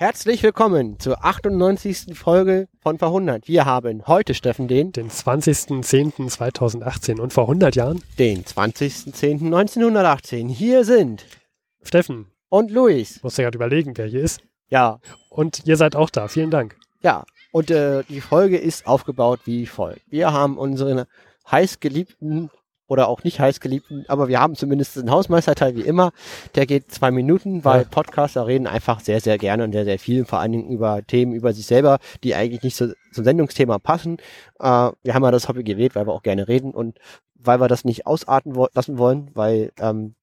Herzlich willkommen zur 98. Folge von Vor 100. Wir haben heute, Steffen, den, Den 20.10.2018 und vor 100 Jahren. den 20.10.1918. Hier sind Steffen, und Luis. musst du gerade überlegen, wer hier ist. Ja, Und ihr seid auch da. Vielen Dank. ja. Und äh, die Folge ist aufgebaut wie folgt. Wir haben unseren heißgeliebten oder auch nicht heißgeliebten, aber wir haben zumindest einen Hausmeisterteil wie immer. Der geht zwei Minuten, weil Ja. Podcaster reden einfach sehr, sehr gerne und sehr, sehr viel, vor allen Dingen über Themen über sich selber, die eigentlich nicht so, zum Sendungsthema passen. Äh, wir haben ja das Hobby gewählt, weil wir auch gerne reden und weil wir das nicht ausarten wo lassen wollen, weil ähm,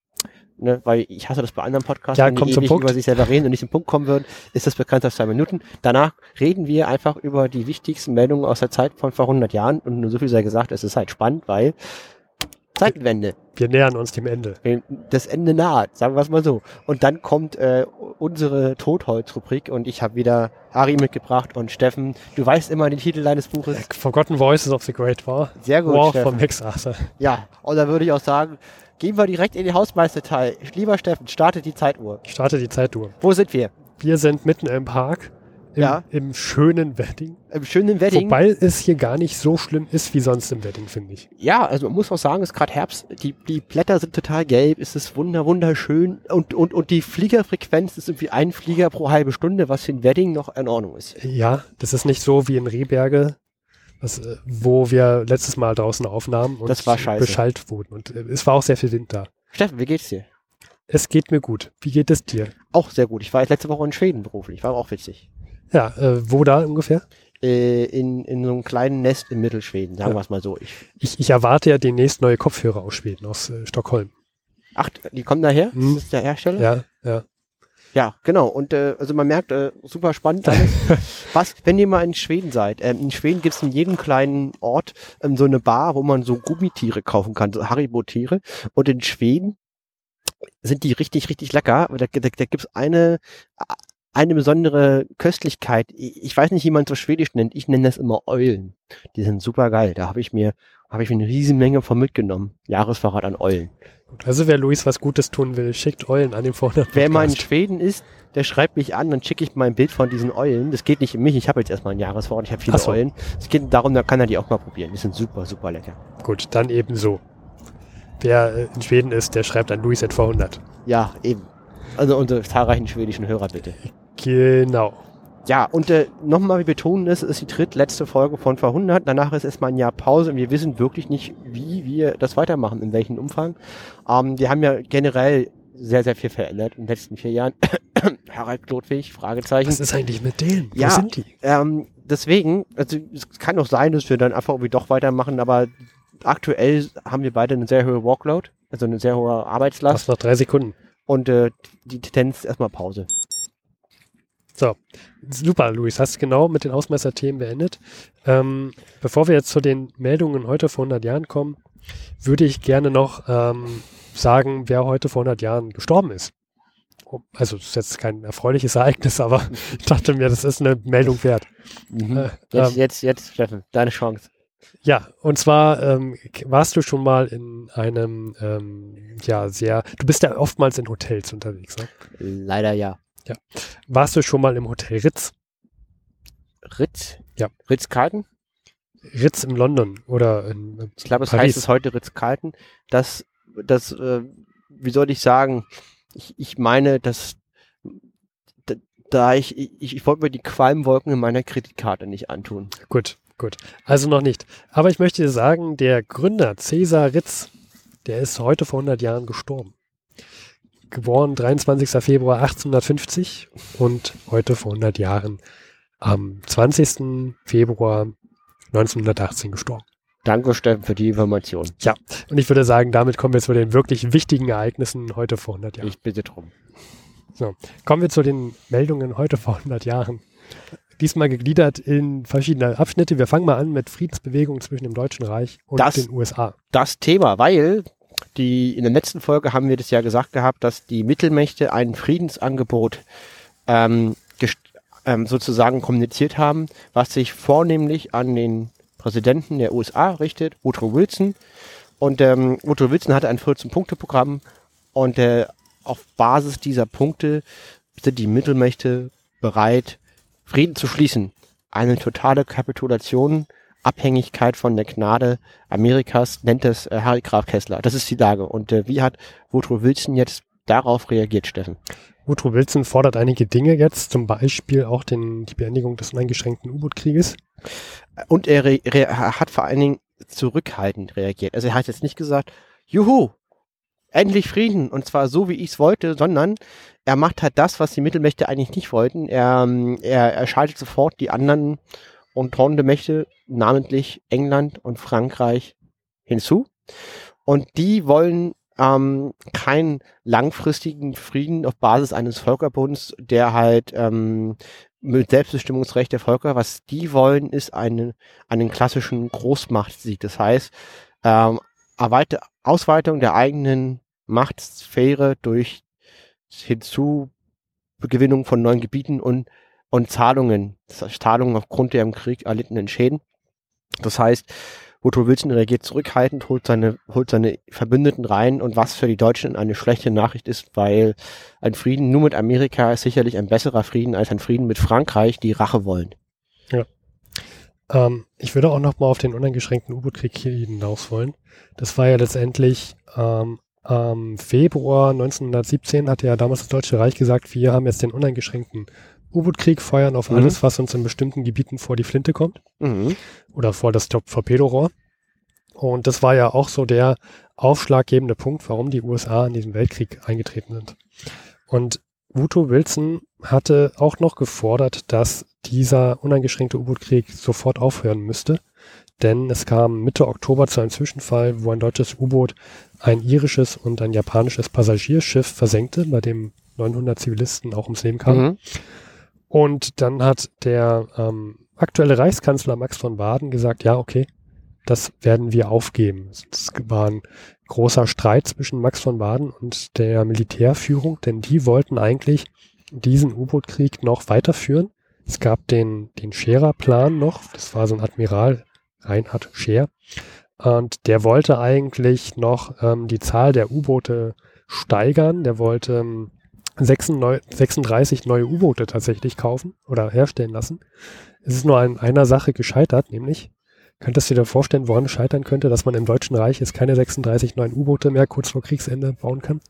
Ne, weil ich hasse das bei anderen Podcasts, Ja, die ewig über sich selber reden und nicht zum Punkt kommen würden, ist das bekannt als zwei Minuten. Danach reden wir einfach über die wichtigsten Meldungen aus der Zeit von vor 100 Jahren und nur so viel sei gesagt, es ist halt spannend, weil Zeitenwende, Wir nähern uns dem Ende. das Ende naht, sagen wir es mal so. Und dann kommt äh, unsere Totholz-Rubrik und ich habe wieder Ari mitgebracht und Steffen, du weißt immer den Titel deines Buches. Forgotten Voices of the Great War. Sehr gut, War Steffen. von Max Arthur. Ja, und da würde ich auch sagen, gehen wir direkt in den Hausmeisterteil. Lieber Steffen, startet die Zeituhr. Ich starte die Zeituhr. Wo sind wir? Wir sind mitten im Park. Im, Ja. im schönen Wedding. Im schönen Wedding. Wobei es hier gar nicht so schlimm ist wie sonst im Wedding, finde ich. Ja, also man muss auch sagen, es ist gerade Herbst, die, die Blätter sind total gelb, es ist wunder, wunderschön und, und, und die Fliegerfrequenz ist irgendwie ein Flieger pro halbe Stunde, was für ein Wedding noch in Ordnung ist. Ja, das ist nicht so wie in Rehberge, was, äh, wo wir letztes Mal draußen aufnahmen und beschallt wurden. Und äh, es war auch sehr viel Wind da. Steffen, wie geht's dir? Es geht mir gut. Wie geht es dir? Auch sehr gut. Ich war letzte Woche in Schweden beruflich, war auch witzig. Ja, äh, wo da ungefähr? Äh, in, in so einem kleinen Nest in Mittelschweden, sagen Ja. wir es mal so. Ich, Ich, ich erwarte ja demnächst neue Kopfhörer aus Schweden, aus äh, Stockholm. ach, die kommen daher? Hm. Das ist der Hersteller? Ja, ja. Ja, genau. Und äh, also man merkt, äh, super spannend alles. Was, wenn ihr mal in Schweden seid, ähm, in Schweden gibt's in jedem kleinen Ort ähm, so eine Bar, wo man so Gummitiere kaufen kann, so Haribo-Tiere. Und in Schweden sind die richtig, richtig lecker. Da, da, da gibt's eine, eine besondere Köstlichkeit. Ich weiß nicht, wie man es so schwedisch nennt. Ich nenne das immer Eulen. Die sind super geil. Da habe ich mir habe ich mir eine riesen Menge von mitgenommen. Jahresvorrat an Eulen. Also wer Luis was Gutes tun will, schickt Eulen an den vorne. Wer mal in Schweden ist, der schreibt mich an, dann schicke ich mal ein Bild von diesen Eulen. Das geht nicht um mich, ich habe jetzt erstmal ein Jahreswort, ich habe viele so. Eulen. Es geht darum, da kann er die auch mal probieren. Die sind super, super lecker. Gut, dann eben so. Wer äh, in Schweden ist, der schreibt an Luis at 400. Ja, eben. Also unsere zahlreichen schwedischen Hörer bitte. Genau. Ja, und äh, nochmal, wir betonen es, ist die drittletzte Folge von 100. Danach ist erstmal ein Jahr Pause und wir wissen wirklich nicht, wie wir das weitermachen, in welchem Umfang. Ähm, wir haben ja generell sehr, sehr viel verändert in den letzten vier Jahren. Harald Klotwig, Fragezeichen. Was ist eigentlich mit denen? Ja. Wo sind die? Ähm, deswegen, also es kann auch sein, dass wir dann einfach irgendwie doch weitermachen, aber aktuell haben wir beide eine sehr hohe Workload, also eine sehr hohe Arbeitslast Fast noch drei Sekunden. und äh, die Tendenz ist erstmal Pause. So, super, Luis, hast genau mit den Hausmeisterthemen beendet. Ähm, bevor wir jetzt zu den Meldungen heute vor 100 Jahren kommen, würde ich gerne noch ähm, sagen, wer heute vor 100 Jahren gestorben ist. Oh, Also, das ist jetzt kein erfreuliches Ereignis, aber ich dachte mir, das ist eine Meldung wert. Äh, Jetzt, ähm, jetzt, jetzt, Steffen, deine Chance. Ja, und zwar ähm, warst du schon mal in einem, ähm, ja, sehr, du bist ja oftmals in Hotels unterwegs, ne? Leider ja. Warst du schon mal im Hotel Ritz? Ritz? Ja. Ritz-Carlton? Ritz in London oder in Ich glaube, es Paris. heißt es heute Ritz-Carlton. Das, das, äh, wie soll ich sagen? Ich, ich meine, dass da, da ich, ich, ich wollte mir die Qualmwolken in meiner Kreditkarte nicht antun. Gut, gut. Also noch nicht. Aber ich möchte dir sagen, der Gründer Cäsar Ritz, der ist heute vor 100 Jahren gestorben. Geboren 23. Februar 1850 und heute vor 100 Jahren am 20. Februar 1918 gestorben. Danke, Steffen, für die Information. Und ich würde sagen, damit kommen wir zu den wirklich wichtigen Ereignissen heute vor 100 Jahren. Ich bitte drum. Kommen wir zu den Meldungen heute vor 100 Jahren. Diesmal gegliedert in verschiedene Abschnitte. Wir fangen mal an mit Friedensbewegungen zwischen dem Deutschen Reich und Das- den USA. Das Thema, weil die in der letzten Folge haben wir das ja gesagt gehabt, dass die Mittelmächte ein Friedensangebot ähm, ähm, sozusagen kommuniziert haben, was sich vornehmlich an den Präsidenten der USA richtet, Woodrow Wilson. Und ähm, Woodrow Wilson hatte ein 14-Punkte-Programm und äh, auf Basis dieser Punkte sind die Mittelmächte bereit, Frieden zu schließen. Eine totale Kapitulation, Abhängigkeit von der Gnade Amerikas, nennt es äh, Harry Graf Kessler. Das ist die Lage. Und äh, wie hat Woodrow Wilson jetzt darauf reagiert, Steffen? Woodrow Wilson fordert einige Dinge jetzt, zum Beispiel auch den, die Beendigung des uneingeschränkten U-Boot-Krieges. Und er, hat vor allen Dingen zurückhaltend reagiert. Also er hat jetzt nicht gesagt, juhu, endlich Frieden und zwar so, wie ich es wollte, sondern er macht halt das, was die Mittelmächte eigentlich nicht wollten. Er, ähm, er, er schaltet sofort die anderen Entente-Mächte, namentlich England und Frankreich, hinzu. Und die wollen ähm, keinen langfristigen Frieden auf Basis eines Völkerbunds, der halt ähm, mit Selbstbestimmungsrecht der Völker, was die wollen, ist einen, einen klassischen Großmachtsieg. Das heißt, ähm, Erweiter Ausweitung der eigenen Machtsphäre durch Hinzugewinnung von neuen Gebieten und, und Zahlungen, Zahlungen aufgrund der im Krieg erlittenen Schäden. Das heißt, Woodrow Wilson reagiert zurückhaltend, holt seine, holt seine Verbündeten rein und was für die Deutschen eine schlechte Nachricht ist, weil ein Frieden nur mit Amerika ist sicherlich ein besserer Frieden als ein Frieden mit Frankreich, die Rache wollen. Ja. Ähm, ich würde auch noch mal auf den uneingeschränkten U-Boot-Krieg hinaus wollen. Das war ja letztendlich ähm, am Februar 1917 hatte ja damals das Deutsche Reich gesagt, wir haben jetzt den uneingeschränkten U-Boot-Krieg, feuern auf mhm. alles, was uns in bestimmten Gebieten vor die Flinte kommt. Mhm. Oder vor das Torpedorohr. Und das war ja auch so der aufschlaggebende Punkt, warum die USA in diesen Weltkrieg eingetreten sind. Und Woodrow Wilson hatte auch noch gefordert, dass dieser uneingeschränkte U-Boot-Krieg sofort aufhören müsste. Denn es kam Mitte Oktober zu einem Zwischenfall, wo ein deutsches U-Boot ein irisches und ein japanisches Passagierschiff versenkte, bei dem 900 Zivilisten auch ums Leben kamen. Mhm. Und dann hat der ähm, aktuelle Reichskanzler Max von Baden gesagt, ja, okay, das werden wir aufgeben. Es war ein großer Streit zwischen Max von Baden und der Militärführung, denn die wollten eigentlich diesen U-Boot-Krieg noch weiterführen. Es gab den, den Scherer-Plan noch, das war so ein Admiral Reinhard Scheer, und der wollte eigentlich noch ähm, die Zahl der U-Boote steigern. Der wollte ähm, 36 neue U-Boote tatsächlich kaufen oder herstellen lassen. Es ist nur an einer Sache gescheitert, nämlich, könntest du dir vorstellen, woran es scheitern könnte, dass man im Deutschen Reich jetzt keine 36 neuen U-Boote mehr kurz vor Kriegsende bauen kann?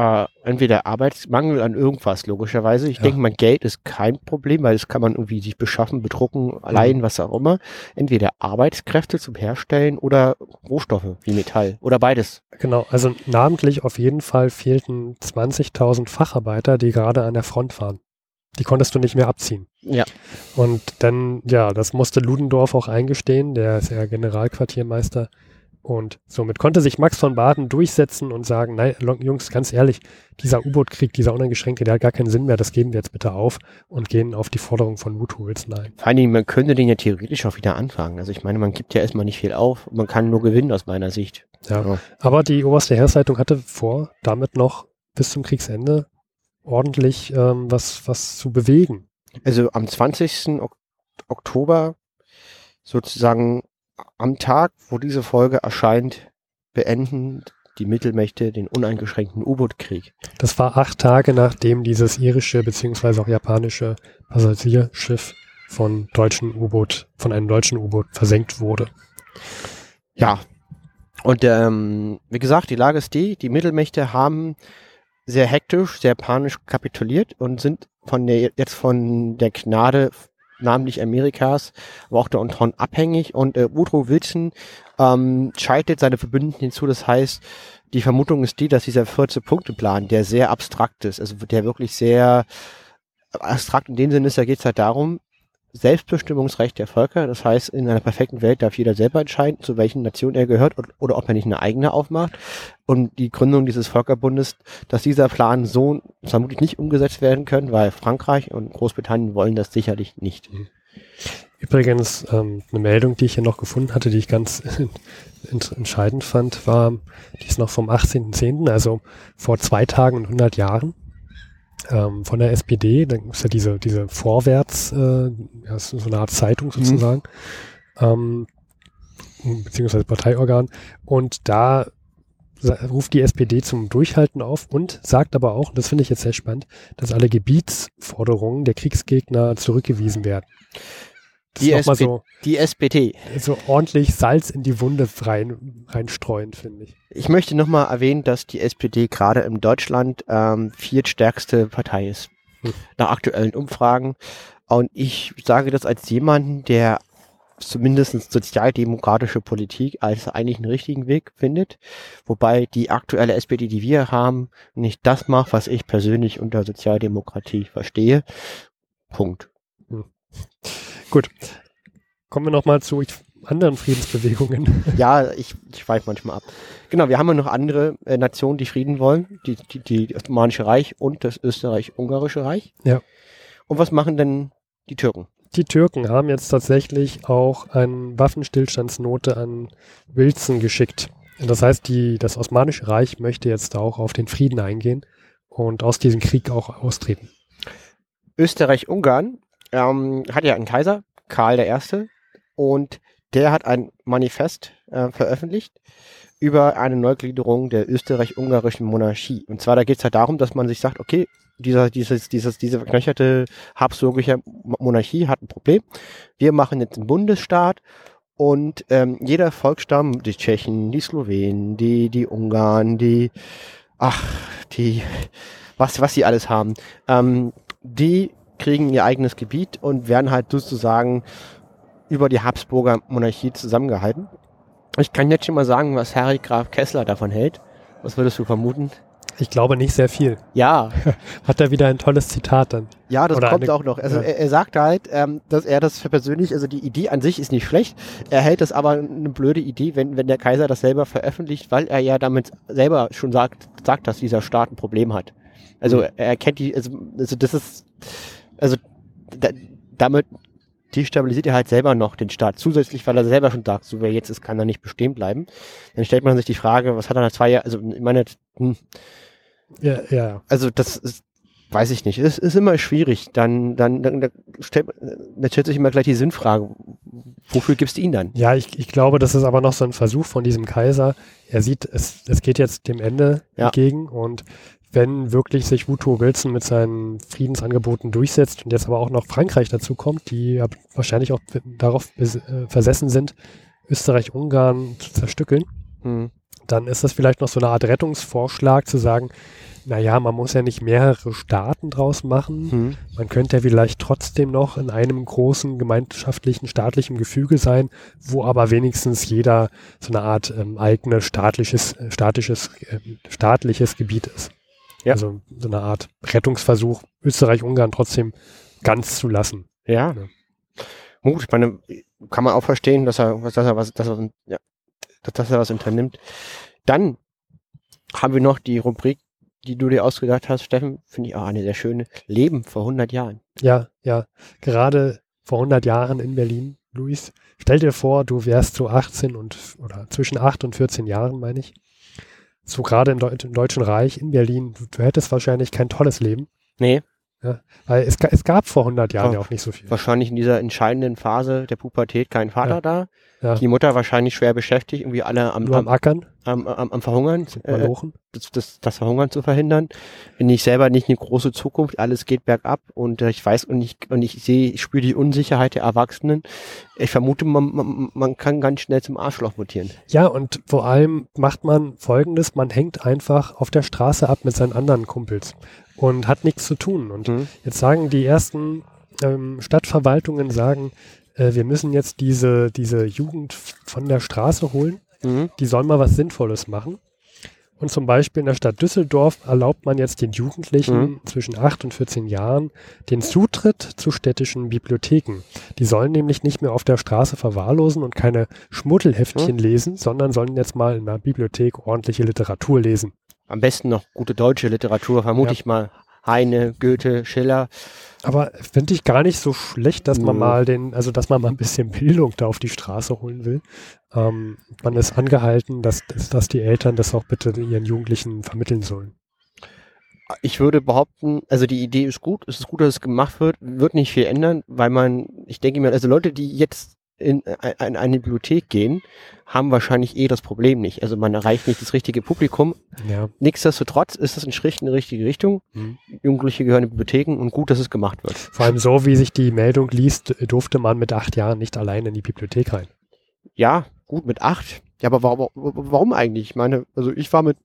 Äh, entweder Arbeitsmangel an irgendwas, logischerweise. Ich ja. denke mal, Geld ist kein Problem, weil das kann man irgendwie sich beschaffen, bedrucken, allein, mhm. was auch immer. Entweder Arbeitskräfte zum Herstellen oder Rohstoffe wie Metall oder beides. Genau, also namentlich auf jeden Fall fehlten 20.000 Facharbeiter, die gerade an der Front waren. Die konntest du nicht mehr abziehen. Ja. Und dann, ja, das musste Ludendorff auch eingestehen, der ist ja Generalquartiermeister und somit konnte sich Max von Baden durchsetzen und sagen, nein, Jungs, ganz ehrlich, dieser U-Boot-Krieg, dieser uneingeschränkte, der hat gar keinen Sinn mehr, das geben wir jetzt bitte auf und gehen auf die Forderung von Woodrow Wilson ein. Vor allem, man könnte den ja theoretisch auch wieder anfangen. Also ich meine, man gibt ja erstmal nicht viel auf, man kann nur gewinnen aus meiner Sicht. Ja, ja. aber die oberste Heeresleitung hatte vor, damit noch bis zum Kriegsende ordentlich ähm, was, was zu bewegen. Also am 20. Oktober sozusagen am Tag, wo diese Folge erscheint, beenden die Mittelmächte den uneingeschränkten U-Boot-Krieg. Das war acht Tage, nachdem dieses irische beziehungsweise auch japanische Passagierschiff von deutschen U-Boot, von einem deutschen U-Boot versenkt wurde. Ja. Und ähm, wie gesagt, die Lage ist die, die Mittelmächte haben sehr hektisch, sehr panisch kapituliert und sind von der jetzt von der Gnade namentlich Amerikas, aber auch der Entente abhängig. Und äh, Woodrow Wilson ähm, schaltet seine Verbündeten hinzu. Das heißt, die Vermutung ist die, dass dieser 14-Punkte-Plan, der sehr abstrakt ist, also der wirklich sehr abstrakt in dem Sinne ist, da geht es halt darum, Selbstbestimmungsrecht der Völker. Das heißt, in einer perfekten Welt darf jeder selber entscheiden, zu welchen Nationen er gehört oder, oder ob er nicht eine eigene aufmacht. Und die Gründung dieses Völkerbundes, dass dieser Plan so vermutlich nicht umgesetzt werden können, weil Frankreich und Großbritannien wollen das sicherlich nicht. Übrigens, ähm, eine Meldung, die ich hier noch gefunden hatte, die ich ganz entscheidend fand, war, die ist noch vom 18.10., also vor zwei Tagen und 100 Jahren ähm, von der SPD. Dann ist ja diese, diese Vorwärts, äh, ja, so eine Art Zeitung mhm. sozusagen, mhm. ähm, beziehungsweise Parteiorgan. Und da ruft die SPD zum Durchhalten auf und sagt aber auch, und das finde ich jetzt sehr spannend, dass alle Gebietsforderungen der Kriegsgegner zurückgewiesen werden. Die, SP so, die SPD. So ordentlich Salz in die Wunde rein, reinstreuen, finde ich. Ich möchte nochmal erwähnen, dass die SPD gerade in Deutschland ähm, viertstärkste Partei ist. Hm. Nach aktuellen Umfragen. Und ich sage das als jemanden, der zumindest sozialdemokratische Politik als eigentlich einen richtigen Weg findet. Wobei die aktuelle SPD, die wir haben, nicht das macht, was ich persönlich unter Sozialdemokratie verstehe. Punkt. Hm. Gut. Kommen wir nochmal zu anderen Friedensbewegungen. Ja, ich, ich weiche manchmal ab. Genau, wir haben ja noch andere äh, Nationen, die Frieden wollen. Die, die, die Osmanische Reich und das Österreich-Ungarische Reich. Ja. Und was machen denn die Türken? Die Türken haben jetzt tatsächlich auch eine Waffenstillstandsnote an Wilson geschickt. Das heißt, die, das Osmanische Reich möchte jetzt auch auf den Frieden eingehen und aus diesem Krieg auch austreten. Österreich-Ungarn ähm, hat ja einen Kaiser, Karl I. Und der hat ein Manifest äh, veröffentlicht über eine Neugliederung der österreich-ungarischen Monarchie. Und zwar da geht es halt darum, dass man sich sagt, okay, dieser, dieses, dieses, diese verknöcherte habsburgische Monarchie hat ein Problem. Wir machen jetzt einen Bundesstaat und ähm, jeder Volksstamm, die Tschechen, die Slowenen, die, die Ungarn, die, ach, die, was, was sie alles haben, ähm, die kriegen ihr eigenes Gebiet und werden halt sozusagen über die Habsburger Monarchie zusammengehalten. Ich kann jetzt schon mal sagen, was Harry Graf Kessler davon hält. Was würdest du vermuten? Ich glaube nicht sehr viel. Ja. Hat er wieder ein tolles Zitat dann? Ja, das Oder kommt eine, auch noch. Also ja. er, er, sagt halt, ähm, dass er das für persönlich, also die Idee an sich ist nicht schlecht. Er hält das aber eine blöde Idee, wenn, wenn der Kaiser das selber veröffentlicht, weil er ja damit selber schon sagt, sagt, dass dieser Staat ein Problem hat. Also mhm. er kennt die, also, also das ist, also da, damit destabilisiert er halt selber noch den Staat zusätzlich, weil er selber schon sagt, so wer jetzt ist, kann er nicht bestehen bleiben. Dann stellt man sich die Frage, was hat er nach zwei Jahren, also ich meine, hm, ja, ja. Also das ist, weiß ich nicht. Es ist immer schwierig. Dann, dann, dann, dann, stellt, dann stellt sich immer gleich die Sinnfrage. Wofür gibst du ihn dann? Ja, ich, ich glaube, das ist aber noch so ein Versuch von diesem Kaiser. Er sieht, es, es geht jetzt dem Ende ja. entgegen und wenn wirklich sich Woodrow Wilson mit seinen Friedensangeboten durchsetzt und jetzt aber auch noch Frankreich dazu kommt, die ja wahrscheinlich auch darauf äh, versessen sind, Österreich-Ungarn zu zerstückeln, hm dann ist das vielleicht noch so eine Art Rettungsvorschlag zu sagen, naja, man muss ja nicht mehrere Staaten draus machen. Hm. Man könnte ja vielleicht trotzdem noch in einem großen gemeinschaftlichen staatlichen Gefüge sein, wo aber wenigstens jeder so eine Art ähm, eigene staatliches, äh, staatliches, äh, staatliches Gebiet ist. Ja. Also so eine Art Rettungsversuch, Österreich-Ungarn trotzdem ganz zu lassen. Ja. ja. Gut, ich meine, kann man auch verstehen, dass er, dass er was, dass er, ja, dass er was unternimmt. Dann haben wir noch die Rubrik, die du dir ausgedacht hast, Steffen, finde ich auch eine sehr schöne. Leben vor 100 Jahren. Ja, ja. Gerade vor 100 Jahren in Berlin, Luis. Stell dir vor, du wärst so 18 und, oder zwischen 8 und 14 Jahren, meine ich. So gerade im, Deu im Deutschen Reich in Berlin. Du, du, hättest wahrscheinlich kein tolles Leben. Nee. Ja, weil es, es gab vor 100 Jahren ja, ja auch nicht so viel. Wahrscheinlich in dieser entscheidenden Phase der Pubertät kein Vater ja. da. Ja. Die Mutter wahrscheinlich schwer beschäftigt, irgendwie alle am, am, am Ackern, am, am, am Verhungern, äh, das, das, das Verhungern zu verhindern. Bin ich selber nicht eine große Zukunft, alles geht bergab und äh, ich weiß und ich, und ich sehe, ich spüre die Unsicherheit der Erwachsenen. Ich vermute, man, man, man kann ganz schnell zum Arschloch mutieren. Ja, und vor allem macht man folgendes, man hängt einfach auf der Straße ab mit seinen anderen Kumpels und hat nichts zu tun. Und mhm. jetzt sagen die ersten ähm, Stadtverwaltungen sagen, äh, wir müssen jetzt diese, diese Jugend von der Straße holen. Mhm. Die sollen mal was Sinnvolles machen. Und zum Beispiel in der Stadt Düsseldorf erlaubt man jetzt den Jugendlichen mhm. zwischen 8 und 14 Jahren den Zutritt zu städtischen Bibliotheken. Die sollen nämlich nicht mehr auf der Straße verwahrlosen und keine Schmuddelheftchen mhm. lesen, sondern sollen jetzt mal in der Bibliothek ordentliche Literatur lesen. Am besten noch gute deutsche Literatur, vermute ja. ich mal. Heine, Goethe, Schiller. Aber finde ich gar nicht so schlecht, dass man mal den, also dass man mal ein bisschen Bildung da auf die Straße holen will. Ähm, man ist angehalten, dass, dass die Eltern das auch bitte ihren Jugendlichen vermitteln sollen. Ich würde behaupten, also die Idee ist gut, es ist gut, dass es gemacht wird, wird nicht viel ändern, weil man, ich denke mir, also Leute, die jetzt in, in eine Bibliothek gehen, haben wahrscheinlich eh das Problem nicht. Also man erreicht nicht das richtige Publikum. Ja. Nichtsdestotrotz ist es ein Schritt in die richtige Richtung. Mhm. Jugendliche gehören in Bibliotheken und gut, dass es gemacht wird. Vor allem so, wie sich die Meldung liest, durfte man mit acht Jahren nicht allein in die Bibliothek rein. Ja, gut, mit acht. Ja, aber warum, warum eigentlich? Ich meine, also ich war mit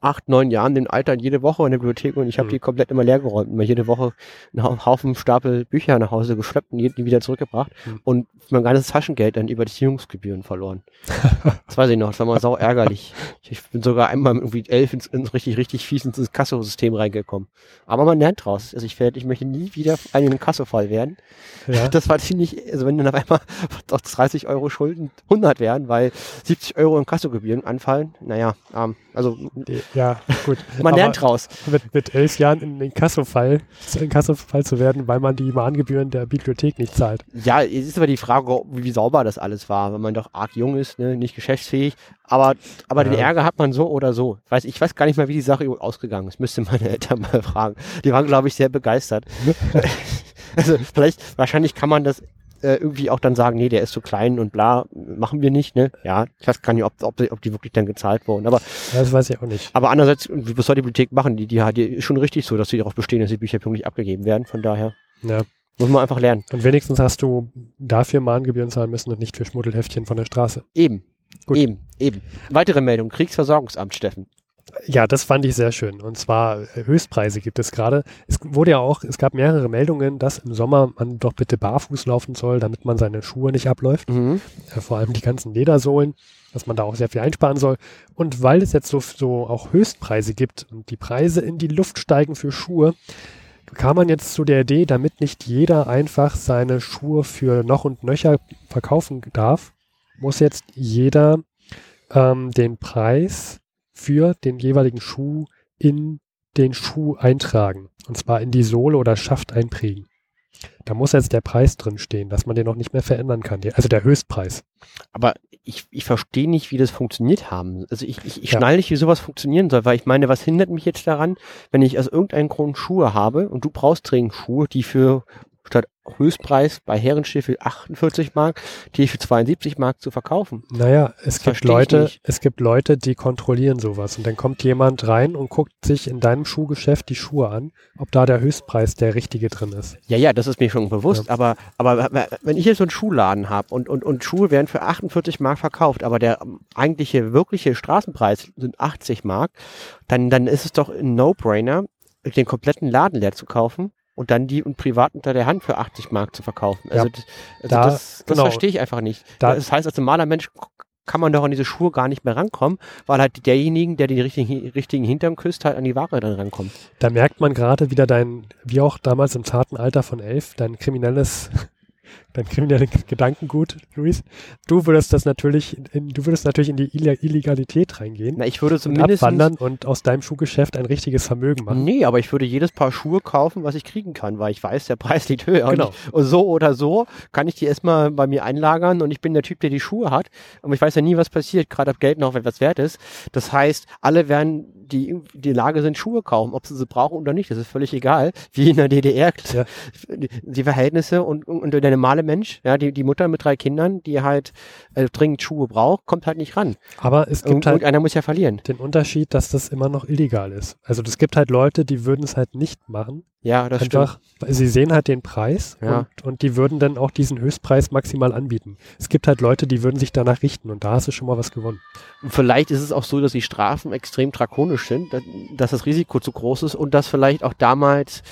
acht, neun Jahren den Alter jede Woche in der Bibliothek und ich habe Mhm. die komplett immer leer geräumt. Immer jede Woche einen Hau- Haufen Stapel Bücher nach Hause geschleppt und die wieder zurückgebracht Mhm. und mein ganzes Taschengeld dann über die Ziehungsgebühren verloren. das weiß ich noch, das war mal sau ärgerlich. Ich, bin sogar einmal mit irgendwie elf ins, ins richtig, richtig fies ins Kassosystem reingekommen. Aber man lernt draus. Also ich werde, ich möchte nie wieder einen Kassofall werden. Ja. Das war ziemlich, also wenn dann auf einmal aus 30 Euro Schulden 100 werden, weil 70 Euro in Kassogebühren anfallen, naja, ähm, also Die- ja, gut. man lernt draus. Mit, mit elf Jahren in den Kassofall, in Kassofall zu werden, weil man die Mahngebühren der Bibliothek nicht zahlt. Ja, es ist aber die Frage, wie sauber das alles war, wenn man doch arg jung ist, ne, nicht geschäftsfähig. Aber, aber den Ja. Ärger hat man so oder so. Weiß, ich weiß gar nicht mal, wie die Sache ausgegangen ist. Müsste meine Eltern mal fragen. Die waren, glaube ich, sehr begeistert. also vielleicht, wahrscheinlich kann man das äh, irgendwie auch dann sagen, nee, der ist zu klein und bla, machen wir nicht, ne? Ja, ich weiß gar nicht, ob, ob, die- ob die wirklich dann gezahlt wurden. Aber, Das weiß ich auch nicht. aber andererseits, was soll die Bibliothek machen? Die, die, die ist schon richtig so, dass sie darauf bestehen, dass die Bücher pünktlich abgegeben werden. Von daher Ja. muss man einfach lernen. Und wenigstens hast du dafür Mahngebühren zahlen müssen und nicht für Schmuddelheftchen von der Straße. Eben. Gut. Eben, eben. Weitere Meldung, Kriegsversorgungsamt, Steffen. Ja, das fand ich sehr schön. Und zwar äh, Höchstpreise gibt es gerade. Es wurde ja auch, es gab mehrere Meldungen, dass im Sommer man doch bitte barfuß laufen soll, damit man seine Schuhe nicht abläuft. Mhm. Äh, vor allem die ganzen Ledersohlen, dass man da auch sehr viel einsparen soll. Und weil es jetzt so, so auch Höchstpreise gibt und die Preise in die Luft steigen für Schuhe, kam man jetzt zu der Idee, damit nicht jeder einfach seine Schuhe für noch und nöcher verkaufen darf, muss jetzt jeder ähm, den Preis für den jeweiligen Schuh in den Schuh eintragen. Und zwar in die Sohle oder Schaft einprägen. Da muss jetzt der Preis drin stehen, dass man den noch nicht mehr verändern kann. Also der Höchstpreis. Aber ich, ich verstehe nicht, wie das funktioniert haben. Also ich, ich, ich Ja. schnall nicht, wie sowas funktionieren soll, weil ich meine, was hindert mich jetzt daran, wenn ich aus irgendeinem Grund Schuhe habe und du brauchst Trägen-Schuhe, die für statt Höchstpreis bei Herrenstiefel 48 Mark, die für 72 Mark zu verkaufen. Naja, es gibt versteh ich Leute, es gibt Leute, die kontrollieren sowas. Und dann kommt jemand rein und guckt sich in deinem Schuhgeschäft die Schuhe an, ob da der Höchstpreis der richtige drin ist. Ja, ja, das ist mir schon bewusst, aber, aber wenn ich jetzt so einen Schuhladen habe und, und, und Schuhe werden für 48 Mark verkauft, aber der eigentliche, wirkliche Straßenpreis sind 80 Mark, dann, dann ist es doch ein No-Brainer, den kompletten Laden leer zu kaufen und dann die und privat unter der Hand für 80 Mark zu verkaufen. Also, Ja, das, also da- das, das genau. verstehe ich einfach nicht. Da- das heißt, als normaler Mensch kann man doch an diese Schuhe gar nicht mehr rankommen, weil halt derjenigen, der die richtigen, richtigen Hintern küsst, halt an die Ware dann rankommt. Da merkt man gerade wieder dein, wie auch damals im zarten Alter von elf, dein kriminelles, dein kriminelles Gedankengut, Luis. Du würdest das natürlich, in, du würdest natürlich in die Ille- Illegalität reingehen Na, ich würde und zumindest abwandern und aus deinem Schuhgeschäft ein richtiges Vermögen machen. Nee, aber ich würde jedes Paar Schuhe kaufen, was ich kriegen kann, weil ich weiß, der Preis liegt höher. Genau. Und, ich, und so oder so kann ich die erstmal bei mir einlagern und ich bin der Typ, der die Schuhe hat. Aber ich weiß ja nie, was passiert, gerade ob Geld noch etwas wert ist. Das heißt, alle werden die die Lage sind, Schuhe kaufen, ob sie sie brauchen oder nicht. Das ist völlig egal. Wie in der DDR. Ja. Die, die Verhältnisse und, und, und der normale Mensch, ja, die, die Mutter mit drei Kindern, die halt äh, dringend Schuhe braucht, kommt halt nicht ran. Aber es gibt Irgend, halt irgendeiner muss ja verlieren. den Unterschied, dass das immer noch illegal ist. Also es gibt halt Leute, die würden es halt nicht machen. Ja, das einfach, weil sie sehen halt den Preis Ja. und, und die würden dann auch diesen Höchstpreis maximal anbieten. Es gibt halt Leute, die würden sich danach richten und da hast du schon mal was gewonnen. Und Vielleicht ist es auch so, dass die Strafen extrem drakonisch sind, dass, dass das Risiko zu groß ist und dass vielleicht auch damals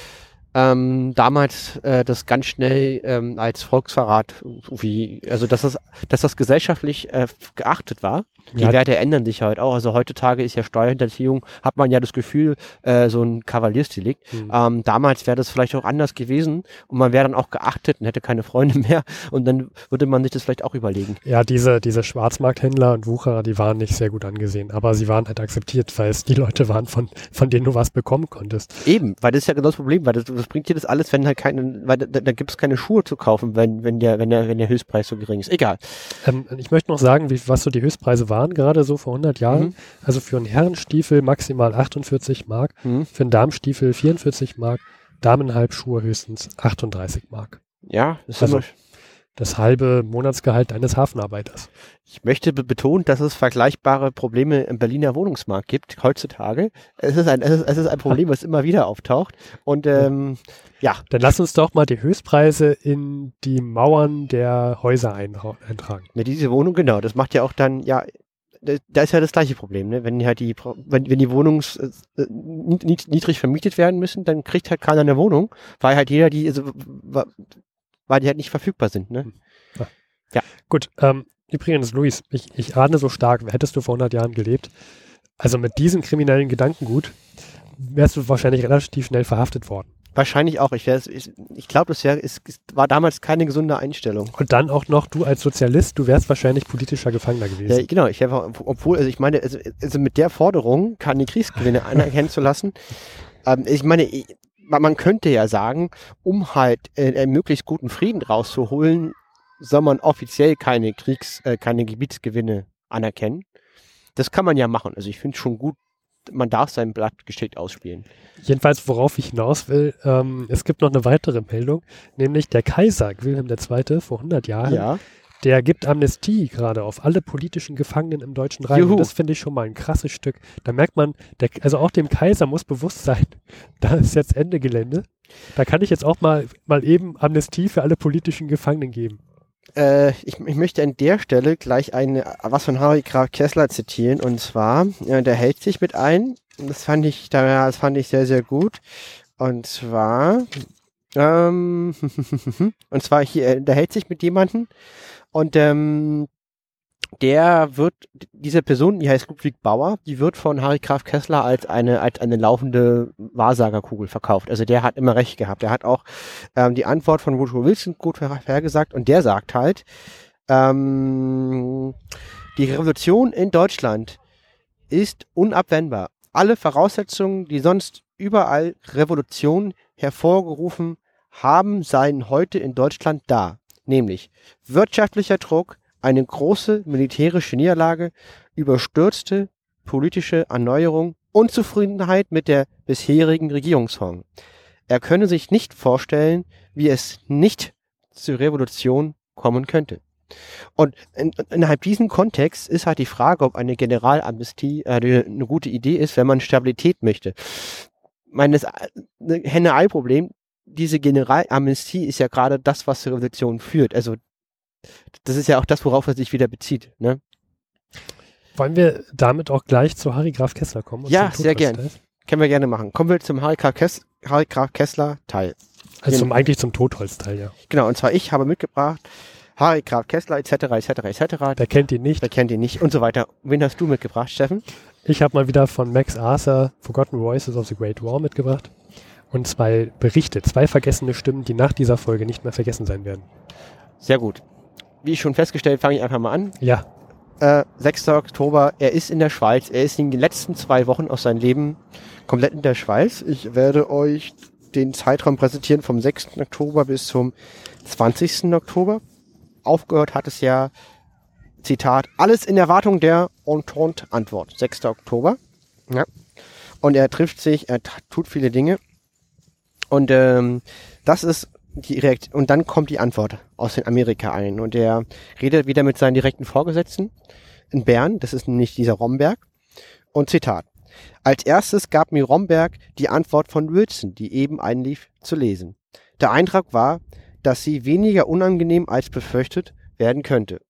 ähm, damals äh, das ganz schnell ähm, als Volksverrat wie also dass das dass das gesellschaftlich äh, geachtet war. Die Ja. Werte ändern sich halt auch. Also heutzutage ist ja Steuerhinterziehung, hat man ja das Gefühl, äh, so ein Kavaliersdelikt. Hm. Ähm, damals wäre das vielleicht auch anders gewesen und man wäre dann auch geachtet und hätte keine Freunde mehr und dann würde man sich das vielleicht auch überlegen. Ja, diese, diese Schwarzmarkthändler und Wucherer, die waren nicht sehr gut angesehen, aber sie waren halt akzeptiert, weil es die Leute waren, von, von denen du was bekommen konntest. Eben, weil das ist ja genau das Problem, weil das, das bringt dir das alles, wenn halt keine, weil da, da gibt es keine Schuhe zu kaufen, wenn, wenn der, wenn der, wenn der Höchstpreis so gering ist. Egal. Ähm, ich möchte noch sagen, wie, was so die Höchstpreise waren, gerade so vor 100 Jahren. Mhm. Also für einen Herrenstiefel maximal 48 Mark, Mhm. für einen Damenstiefel 44 Mark, Damenhalbschuhe höchstens 38 Mark. Ja, das ist Also, das halbe Monatsgehalt eines Hafenarbeiters. Ich möchte be betonen, dass es vergleichbare Probleme im Berliner Wohnungsmarkt gibt heutzutage. Es ist ein, es ist, es ist ein Problem, was immer wieder auftaucht. Und ähm, ja. Dann lass uns doch mal die Höchstpreise in die Mauern der Häuser eintragen. Ja, diese Wohnung, genau. Das macht ja auch dann, ja, da ist ja das gleiche Problem, ne? Wenn halt die, wenn, wenn die Wohnungen äh, niedrig vermietet werden müssen, dann kriegt halt keiner eine Wohnung, weil halt jeder die, also, weil die halt nicht verfügbar sind, ne? Ja. ja. Gut, ähm, übrigens, Luis, ich, ich ahne so stark, hättest du vor 100 Jahren gelebt, also mit diesem kriminellen Gedankengut wärst du wahrscheinlich relativ schnell verhaftet worden. Wahrscheinlich auch. Ich, ich, ich glaube, das wär, es, es war damals keine gesunde Einstellung. Und dann auch noch du als Sozialist, du wärst wahrscheinlich politischer Gefangener gewesen. Ja, genau. Ich habe, obwohl, also ich meine, also, also mit der Forderung, keine Kriegsgewinne anerkennen zu lassen, ähm, ich meine, man könnte ja sagen, um halt äh, einen möglichst guten Frieden rauszuholen, soll man offiziell keine Kriegs-, äh, keine Gebietsgewinne anerkennen. Das kann man ja machen. Also ich finde schon gut, man darf sein Blatt geschickt ausspielen. Jedenfalls, worauf ich hinaus will, ähm, es gibt noch eine weitere Meldung, nämlich der Kaiser Wilhelm II. vor 100 Jahren, ja. Der gibt Amnestie gerade auf alle politischen Gefangenen im Deutschen Reich. Und das finde ich schon mal ein krasses Stück. Da merkt man, der, also auch dem Kaiser muss bewusst sein, da ist jetzt Ende Gelände. Da kann ich jetzt auch mal, mal eben Amnestie für alle politischen Gefangenen geben. Äh, ich, ich, möchte an der Stelle gleich eine, was von Harry Graf Kessler zitieren. Und zwar, äh, der hält sich mit ein. Das fand ich, das fand ich sehr, sehr gut. Und zwar, ähm, und zwar hier, äh, der hält sich mit jemandem und ähm, der wird, diese Person, die heißt Ludwig Bauer, die wird von Harry Graf Kessler als eine, als eine laufende Wahrsagerkugel verkauft. Also der hat immer recht gehabt. Er hat auch ähm, die Antwort von Woodrow Wilson gut vorhergesagt und der sagt halt, ähm, die Revolution in Deutschland ist unabwendbar. Alle Voraussetzungen, die sonst überall Revolution hervorgerufen haben, seien heute in Deutschland da. Nämlich wirtschaftlicher Druck, eine große militärische Niederlage, überstürzte politische Erneuerung, Unzufriedenheit mit der bisherigen Regierungsform. Er könne sich nicht vorstellen, wie es nicht zur Revolution kommen könnte. Und in, innerhalb diesem Kontext ist halt die Frage, ob eine Generalamnestie äh, eine gute Idee ist, wenn man Stabilität möchte. Meines äh, Henne-Ei-Problem, diese Generalamnestie ist ja gerade das, was zur Revolution führt. Also das ist ja auch das, worauf er sich wieder bezieht. Ne? Wollen wir damit auch gleich zu Harry Graf Kessler kommen? Ja, sehr gerne. Können wir gerne machen. Kommen wir zum Harry Graf, Kess Harry Graf Kessler Teil. Also zum, eigentlich zum Totholz-Teil, ja. Genau, und zwar ich habe mitgebracht Harry Graf Kessler etc. etc. etc. Wer kennt ihn nicht? Wer kennt ihn nicht und so weiter. Wen hast du mitgebracht, Steffen? Ich habe mal wieder von Max Arthur Forgotten Voices of the Great War mitgebracht und zwei Berichte, zwei vergessene Stimmen, die nach dieser Folge nicht mehr vergessen sein werden. Sehr gut wie schon festgestellt, fange ich einfach mal an. Ja. Äh, 6. Oktober, er ist in der Schweiz. Er ist in den letzten zwei Wochen aus seinem Leben komplett in der Schweiz. Ich werde euch den Zeitraum präsentieren vom 6. Oktober bis zum 20. Oktober. Aufgehört hat es ja, Zitat, alles in Erwartung der Entente-Antwort. 6. Oktober. Ja. Und er trifft sich, er tut viele Dinge. Und ähm, das ist die Reakt und dann kommt die Antwort aus den Amerika ein und er redet wieder mit seinen direkten Vorgesetzten in Bern, das ist nämlich dieser Romberg und Zitat. Als erstes gab mir Romberg die Antwort von Wilson, die eben einlief, zu lesen. Der Eintrag war, dass sie weniger unangenehm als befürchtet werden könnte.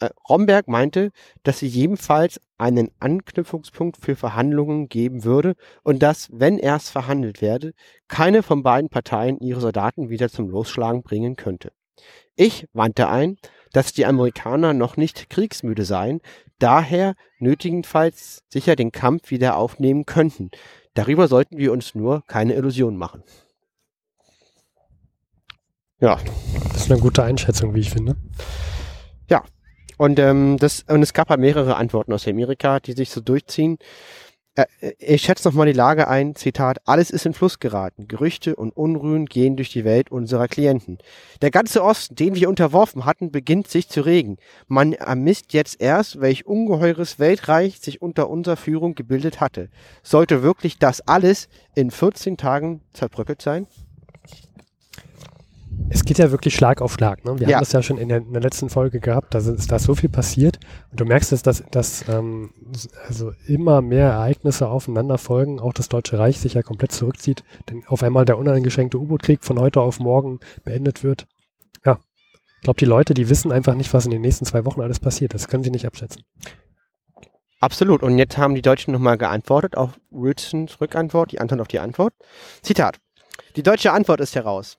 Äh, Romberg meinte, dass sie jedenfalls einen Anknüpfungspunkt für Verhandlungen geben würde und dass, wenn erst verhandelt werde, keine von beiden Parteien ihre Soldaten wieder zum Losschlagen bringen könnte. Ich wandte ein, dass die Amerikaner noch nicht kriegsmüde seien, daher nötigenfalls sicher den Kampf wieder aufnehmen könnten. Darüber sollten wir uns nur keine Illusionen machen. Ja. Das ist eine gute Einschätzung, wie ich finde. Ja, und, ähm, das, und es gab halt mehrere Antworten aus Amerika, die sich so durchziehen. Äh, ich schätze nochmal die Lage ein, Zitat, alles ist in Fluss geraten. Gerüchte und Unruhen gehen durch die Welt unserer Klienten. Der ganze Osten, den wir unterworfen hatten, beginnt sich zu regen. Man ermisst jetzt erst, welch ungeheures Weltreich sich unter unserer Führung gebildet hatte. Sollte wirklich das alles in 14 Tagen zerbröckelt sein? Es geht ja wirklich Schlag auf Schlag. Ne? Wir Ja. haben das ja schon in der, in der letzten Folge gehabt, da ist da so viel passiert und du merkst jetzt, dass, dass ähm, also immer mehr Ereignisse aufeinander folgen, auch das Deutsche Reich sich ja komplett zurückzieht, denn auf einmal der uneingeschränkte U-Boot-Krieg von heute auf morgen beendet wird. Ja, ich glaube, die Leute, die wissen einfach nicht, was in den nächsten zwei Wochen alles passiert. Das können sie nicht abschätzen. Absolut. Und jetzt haben die Deutschen nochmal geantwortet auf Wilsons Rückantwort, die Antwort auf die Antwort. Zitat. Die deutsche Antwort ist heraus.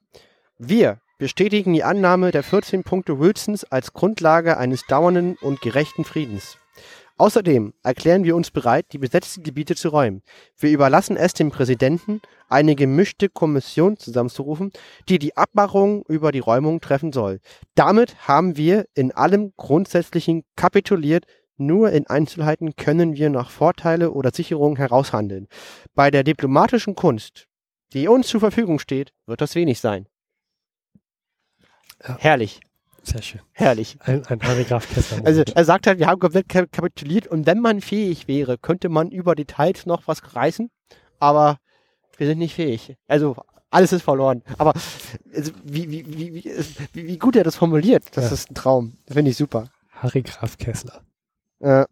Wir bestätigen die Annahme der 14 Punkte Wilsons als Grundlage eines dauernden und gerechten Friedens. Außerdem erklären wir uns bereit, die besetzten Gebiete zu räumen. Wir überlassen es dem Präsidenten, eine gemischte Kommission zusammenzurufen, die die Abmachung über die Räumung treffen soll. Damit haben wir in allem Grundsätzlichen kapituliert, nur in Einzelheiten können wir noch Vorteile oder Sicherungen heraushandeln. Bei der diplomatischen Kunst, die uns zur Verfügung steht, wird das wenig sein. Ja. Herrlich, Sehr schön. herrlich. Ein, ein Harry Graf Kessler. Also er sagt halt, wir haben komplett kap- kapituliert und wenn man fähig wäre, könnte man über Details noch was reißen, aber wir sind nicht fähig. Also alles ist verloren. Aber also, wie, wie, wie, wie, gut er das formuliert, das Ja. ist ein Traum. Finde ich super. Harry Graf Kessler. Äh,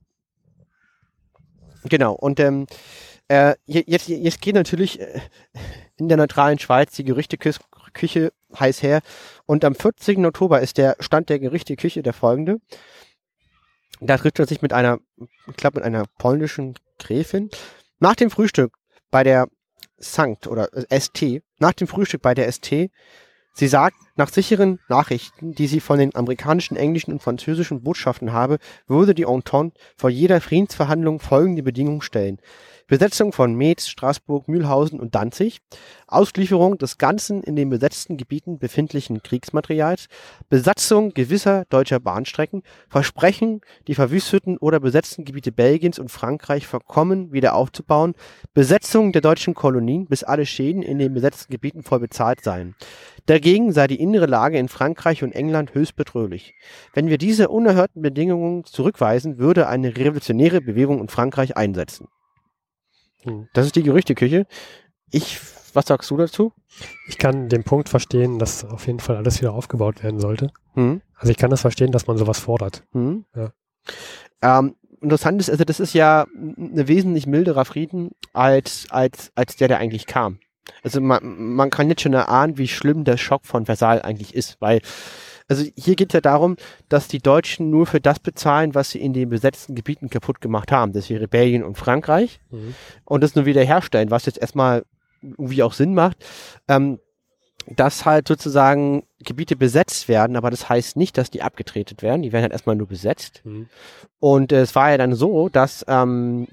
genau, und ähm, äh, je- jetzt, jetzt geht natürlich äh, in der neutralen Schweiz die Gerüchteküche heiß her. Und am 14. Oktober ist der Stand der Gerüchteküche der folgende. Da trifft er sich mit einer, ich glaube, mit einer polnischen Gräfin. Nach dem Frühstück bei der Sankt oder äh, ST, nach dem Frühstück bei der ST, sie sagt, nach sicheren Nachrichten, die sie von den amerikanischen, englischen und französischen Botschaften habe, würde die Entente vor jeder Friedensverhandlung folgende Bedingungen stellen. Besetzung von Metz, Straßburg, Mühlhausen und Danzig, Auslieferung des ganzen in den besetzten Gebieten befindlichen Kriegsmaterials, Besatzung gewisser deutscher Bahnstrecken, Versprechen, die verwüsteten oder besetzten Gebiete Belgiens und Frankreich vollkommen wieder aufzubauen, Besetzung der deutschen Kolonien, bis alle Schäden in den besetzten Gebieten voll bezahlt seien. Dagegen sei die innere Lage in Frankreich und England höchst bedrohlich. Wenn wir diese unerhörten Bedingungen zurückweisen, würde eine revolutionäre Bewegung in Frankreich einsetzen. Hm. Das ist die Gerüchteküche. Ich, was sagst du dazu? Ich kann den Punkt verstehen, dass auf jeden Fall alles wieder aufgebaut werden sollte. Hm? Also ich kann das verstehen, dass man sowas fordert. Hm? Ja. Ähm, interessant ist, also das ist ja ein wesentlich milderer Frieden als, als, als der, der eigentlich kam. Also man, man kann jetzt schon erahnen, wie schlimm der Schock von Versailles eigentlich ist, weil also hier geht es ja darum, dass die Deutschen nur für das bezahlen, was sie in den besetzten Gebieten kaputt gemacht haben. Das wäre Belgien und Frankreich. und das nur wieder herstellen, was jetzt erstmal irgendwie auch Sinn macht, ähm, dass halt sozusagen Gebiete besetzt werden, aber das heißt nicht, dass die abgetretet werden, die werden halt erstmal nur besetzt. Mhm. Und äh, es war ja dann so, dass ähm,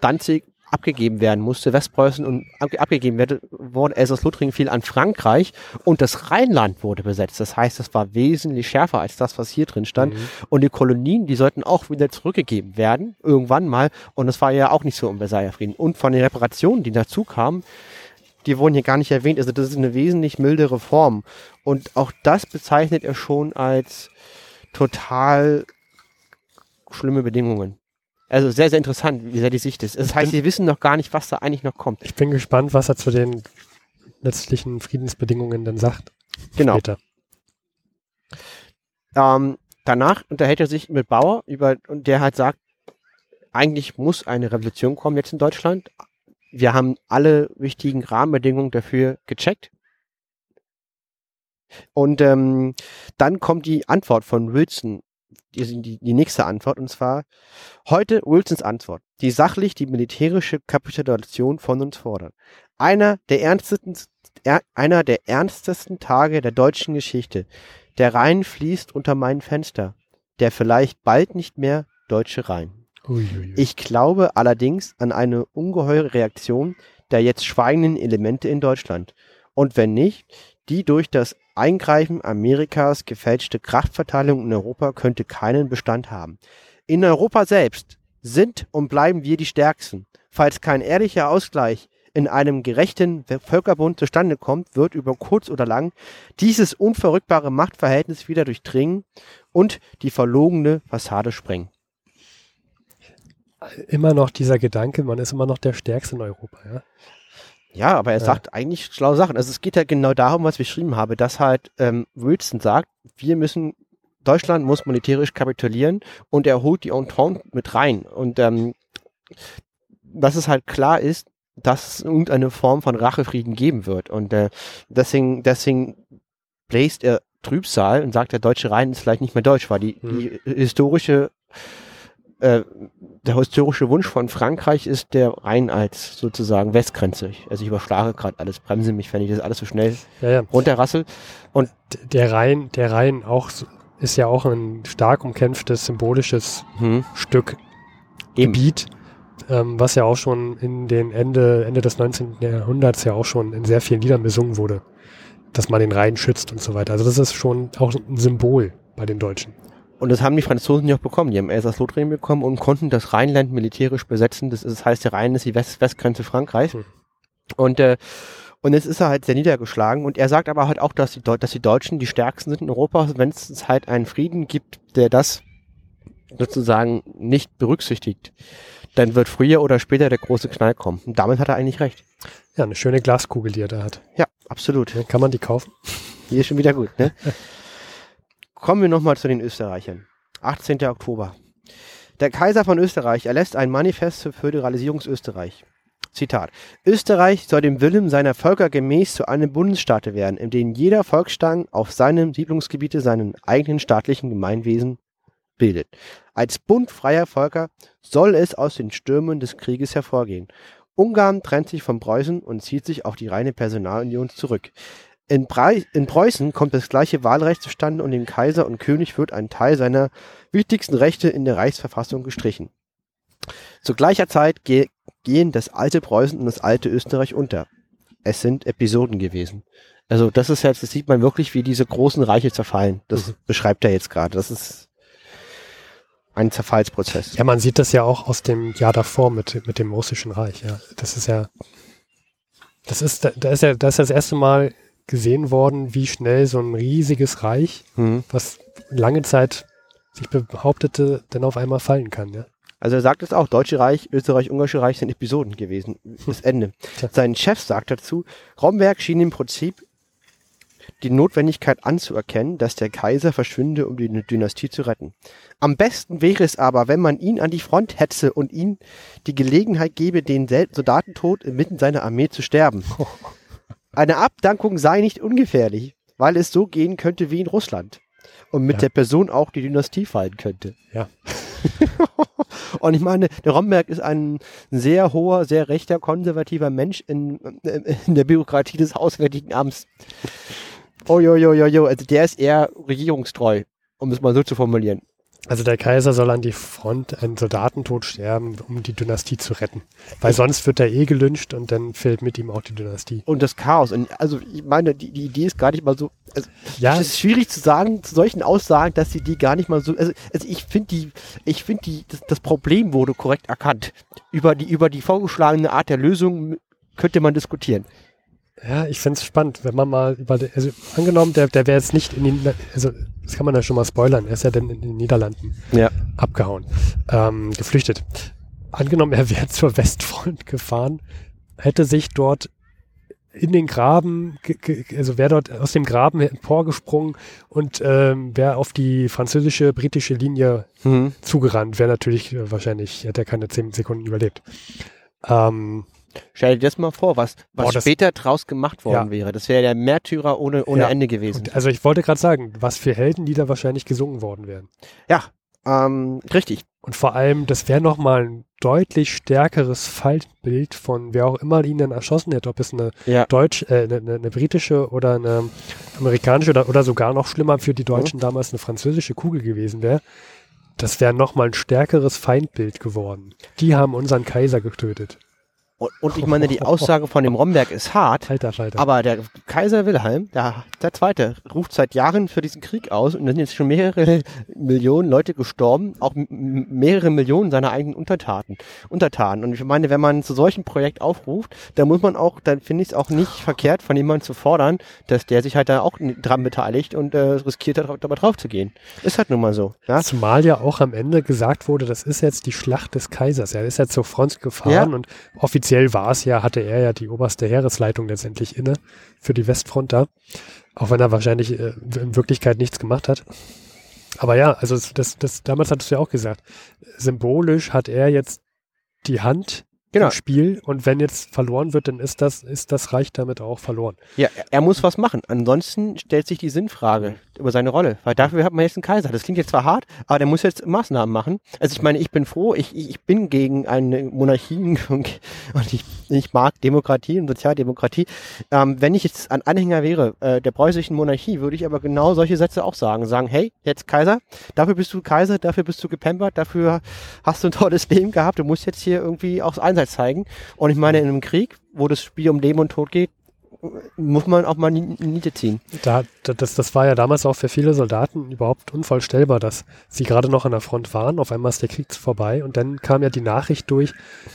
Danzig abgegeben werden musste, Westpreußen und ab, abgegeben wurde, Elsass-Lothringen fiel an Frankreich und das Rheinland wurde besetzt. Das heißt, das war wesentlich schärfer als das, was hier drin stand. Mhm. Und die Kolonien, die sollten auch wieder zurückgegeben werden, irgendwann mal. Und das war ja auch nicht so im Versailler Frieden. Und von den Reparationen, die dazu kamen, die wurden hier gar nicht erwähnt. Also das ist eine wesentlich mildere Form. Und auch das bezeichnet er schon als total schlimme Bedingungen. Also sehr, sehr interessant, wie sehr die Sicht ist. Das heißt, wir wissen noch gar nicht, was da eigentlich noch kommt. Ich bin gespannt, was er zu den letztlichen Friedensbedingungen denn sagt. Genau. Ähm, danach unterhält er sich mit Bauer über, und der halt sagt, eigentlich muss eine Revolution kommen jetzt in Deutschland. Wir haben alle wichtigen Rahmenbedingungen dafür gecheckt. Und ähm, dann kommt die Antwort von Wilson, die, die, die nächste Antwort, und zwar heute Wilsons Antwort, die sachlich die militärische Kapitulation von uns fordert. Einer der ernstesten, er, einer der ernstesten Tage der deutschen Geschichte. Der Rhein fließt unter mein Fenster. Der vielleicht bald nicht mehr deutsche Rhein. Uiuiui. Ich glaube allerdings an eine ungeheure Reaktion der jetzt schweigenden Elemente in Deutschland. Und wenn nicht, die durch das Eingreifen Amerikas gefälschte Kraftverteilung in Europa könnte keinen Bestand haben. In Europa selbst sind und bleiben wir die Stärksten. Falls kein ehrlicher Ausgleich in einem gerechten Völkerbund zustande kommt, wird über kurz oder lang dieses unverrückbare Machtverhältnis wieder durchdringen und die verlogene Fassade sprengen. immer noch dieser Gedanke, man ist immer noch der Stärkste in Europa. Ja? Ja, aber er Ja. sagt eigentlich schlaue Sachen. Also es geht ja genau darum, was ich beschrieben habe, dass halt ähm, Wilson sagt, wir müssen, Deutschland muss militärisch kapitulieren und er holt die Entente mit rein. Und ähm, dass es halt klar ist, dass es irgendeine Form von Rachefrieden geben wird. Und äh, deswegen, deswegen bläst er Trübsal und sagt, der deutsche Rhein ist vielleicht nicht mehr deutsch, weil die, die historische äh, der historische Wunsch von Frankreich ist der Rhein als sozusagen Westgrenze. Also ich überschlage gerade alles, bremse mich, wenn ich das alles so schnell Ja, ja. runterrassel. D- Der Rhein, der Rhein auch ist ja auch ein stark umkämpftes symbolisches Hm. Stück Eben. Gebiet, ähm, was ja auch schon in den Ende, Ende des 19. Jahrhunderts ja auch schon in sehr vielen Liedern besungen wurde, dass man den Rhein schützt und so weiter. Also das ist schon auch ein Symbol bei den Deutschen. Und das haben die Franzosen ja auch bekommen. Die haben Elsass-Lothringen bekommen und konnten das Rheinland militärisch besetzen. Das, ist, das heißt, der Rhein ist die West Westgrenze Frankreichs. Hm. Und, äh, und jetzt ist er halt sehr niedergeschlagen. Und er sagt aber halt auch, dass die, Deu dass die Deutschen die stärksten sind in Europa, wenn es halt einen Frieden gibt, der das sozusagen nicht berücksichtigt. Dann wird früher oder später der große Knall kommen. Und damit hat er eigentlich recht. Ja, eine schöne Glaskugel, die er da hat. Ja, absolut. Kann man die kaufen? Hier ist schon wieder gut, ne? Kommen wir nochmal zu den Österreichern. 18. Oktober. Der Kaiser von Österreich erlässt ein Manifest zur Föderalisierung Österreich. Zitat. Österreich soll dem Willen seiner Völker gemäß zu einem Bundesstaate werden, in dem jeder Volksstamm auf seinem Siedlungsgebiete seinen eigenen staatlichen Gemeinwesen bildet. Als Bund freier Völker soll es aus den Stürmen des Krieges hervorgehen. Ungarn trennt sich von Preußen und zieht sich auf die reine Personalunion zurück. In, Brei in Preußen kommt das gleiche Wahlrecht zustande und dem Kaiser und König wird ein Teil seiner wichtigsten Rechte in der Reichsverfassung gestrichen. Zu gleicher Zeit ge gehen das alte Preußen und das alte Österreich unter. Es sind Episoden gewesen. Also das ist jetzt, das sieht man wirklich, wie diese großen Reiche zerfallen. Das Mhm. beschreibt er jetzt gerade. Das ist ein Zerfallsprozess. Ja, man sieht das ja auch aus dem Jahr davor mit, mit dem russischen Reich. Ja, das ist ja, das ist, da ist ja, da ist das erste Mal gesehen worden, wie schnell so ein riesiges Reich, Mhm. was lange Zeit sich behauptete, dann auf einmal fallen kann. Ja, Also er sagt es auch, Deutsche Reich, Österreich-Ungarische Reich sind Episoden gewesen. Das Ende. Sein Chef sagt dazu, Romberg schien im Prinzip die Notwendigkeit anzuerkennen, dass der Kaiser verschwinde, um die Dynastie zu retten. Am besten wäre es aber, wenn man ihn an die Front hetze und ihm die Gelegenheit gebe, den Soldatentod inmitten seiner Armee zu sterben. Eine Abdankung sei nicht ungefährlich, weil es so gehen könnte wie in Russland. Und mit Ja. der Person auch die Dynastie fallen könnte. Ja. Und ich meine, der Romberg ist ein sehr hoher, sehr rechter, konservativer Mensch in, in der Bürokratie des Auswärtigen Amts. Oh, jo, jo, jo, jo. Also der ist eher regierungstreu, um es mal so zu formulieren. Also der Kaiser soll an die Front einen Soldatentod sterben, um die Dynastie zu retten, weil sonst wird er eh gelünscht und dann fällt mit ihm auch die Dynastie. Und das Chaos. Und also ich meine, die, die Idee ist gar nicht mal so. Also, Ja, es ist schwierig zu sagen, zu solchen Aussagen, dass die die gar nicht mal so. Also, also ich finde die, ich finde die, das, das Problem wurde korrekt erkannt. Über die, über die vorgeschlagene Art der Lösung könnte man diskutieren. Ja, ich find's spannend, wenn man mal über, also angenommen, der, der wäre jetzt nicht in den, also das kann man ja schon mal spoilern, er ist ja dann in den Niederlanden Ja. abgehauen, ähm, geflüchtet. Angenommen, er wäre zur Westfront gefahren, hätte sich dort in den Graben, also wäre dort aus dem Graben emporgesprungen und ähm, wäre auf die französische, britische Linie Mhm. zugerannt, wäre natürlich äh, wahrscheinlich, hätte er keine zehn Sekunden überlebt. Ähm, Stell dir das mal vor, was, was Boah, das- später draus gemacht worden Ja. wäre. Das wäre der Märtyrer ohne, ohne Ja. Ende gewesen. und also ich wollte gerade sagen, was für Heldenlieder wahrscheinlich gesungen worden wären. Ja, ähm, richtig. Und vor allem, das wäre nochmal ein deutlich stärkeres Faltbild von wer auch immer ihn dann erschossen hätte, ob es eine Ja. deutsch, äh, eine, eine, eine britische oder eine amerikanische oder, oder sogar noch schlimmer für die Deutschen damals eine französische Kugel gewesen wäre. Das wäre nochmal ein stärkeres Feindbild geworden. Die haben unseren Kaiser getötet. Und, und ich meine, die Aussage von dem Romberg ist hart, Alter Falter. aber der Kaiser Wilhelm, der, der Zweite, ruft seit Jahren für diesen Krieg aus und da sind jetzt schon mehrere Millionen Leute gestorben, auch mehrere Millionen seiner eigenen Untertaten, Untertanen. Und ich meine, wenn man zu solchem Projekt aufruft, dann muss man auch, dann finde ich es auch nicht verkehrt, von jemandem zu fordern, dass der sich halt da auch dran beteiligt und äh, riskiert, da dabei drauf zu gehen. Ist halt nun mal so. Ja? Zumal ja auch am Ende gesagt wurde, das ist jetzt die Schlacht des Kaisers. Er ist ja zur Front gefahren Ja. und offiziell offiziell war es ja, hatte er ja die oberste Heeresleitung letztendlich inne für die Westfront da. Auch wenn er wahrscheinlich äh, in Wirklichkeit nichts gemacht hat. Aber ja, also das, das, damals hattest du ja auch gesagt, symbolisch hat er jetzt die Hand Genau. im Spiel und wenn jetzt verloren wird, dann ist das, ist das Reich damit auch verloren. Ja, er- muss was machen. Ansonsten stellt sich die Sinnfrage über seine Rolle. Weil dafür hat man jetzt einen Kaiser. Das klingt jetzt zwar hart, aber der muss jetzt Maßnahmen machen. Also ich meine, ich bin froh, ich, ich ich bin gegen eine Monarchie und ich, ich mag Demokratie und Sozialdemokratie. Ähm, wenn ich jetzt ein Anhänger wäre äh, der preußischen Monarchie, würde ich aber genau solche Sätze auch sagen. Sagen, hey, jetzt Kaiser, dafür bist du Kaiser, dafür bist du gepampert, dafür hast du ein tolles Leben gehabt, du musst jetzt hier irgendwie auch Einsatz zeigen. Und ich meine, in einem Krieg, wo das Spiel um Leben und Tod geht, muss man auch mal Niete ziehen. Da, da- das, das war ja damals auch für viele Soldaten überhaupt unvorstellbar, dass sie gerade noch an der Front waren. Auf einmal ist der Krieg vorbei und dann kam ja die Nachricht durch,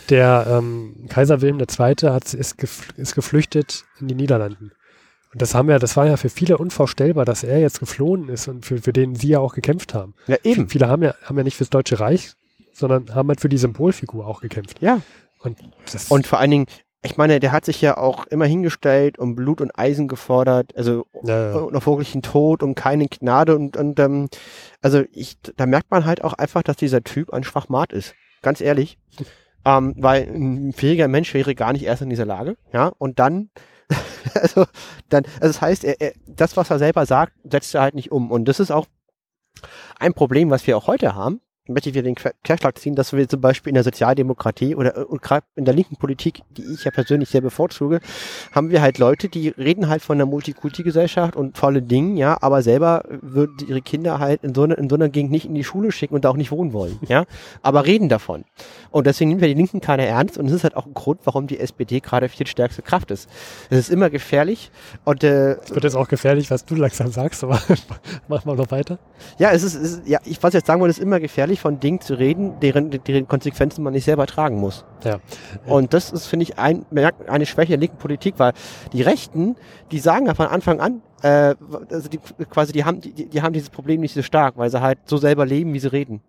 der ähm, Kaiser Wilhelm II. Hat, ist, ist geflüchtet in die Niederlanden. Und das haben ja, das war ja für viele unvorstellbar, dass er jetzt geflohen ist und für, für den sie ja auch gekämpft haben. Ja, eben. Viele haben ja, haben ja nicht fürs Deutsche Reich, sondern haben halt für die Symbolfigur auch gekämpft. Ja. Und, das, Und vor allen Dingen, ich meine, der hat sich ja auch immer hingestellt und Blut und Eisen gefordert, also Ja, ja. und auf wirklichen Tod und keine Gnade und, und ähm, also ich, da merkt man halt auch einfach, dass dieser Typ ein Schwachmat ist. Ganz ehrlich. Ähm, weil ein fähiger Mensch wäre gar nicht erst in dieser Lage, ja, und dann, also, dann, also das heißt, er, er, das, was er selber sagt, setzt er halt nicht um. Und das ist auch ein Problem, was wir auch heute haben, möchte ich wieder den Quer- Querschlag ziehen, dass wir zum Beispiel in der Sozialdemokratie oder äh, gerade in der linken Politik, die ich ja persönlich sehr bevorzuge, haben wir halt Leute, die reden halt von der Multikulti-Gesellschaft und tolle Dingen, ja, aber selber würden ihre Kinder halt in so, einer in so einer Gegend nicht in die Schule schicken und da auch nicht wohnen wollen, ja, aber reden davon. Und deswegen nehmen wir die Linken keiner ernst und das ist halt auch ein Grund, warum die SPD gerade viel stärkste Kraft ist. Es ist immer gefährlich und äh, Es wird jetzt auch gefährlich, was du langsam sagst, aber mach mal noch weiter. Ja, es ist, es ist ja, ich was ich jetzt sagen wollte, es ist immer gefährlich, von Dingen zu reden, deren, deren Konsequenzen man nicht selber tragen muss. Ja. Und das ist, finde ich, ein, eine Schwäche der linken Politik, weil die Rechten, die sagen ja von Anfang an, äh, also die, quasi, die haben, die, die haben dieses Problem nicht so stark, weil sie halt so selber leben, wie sie reden.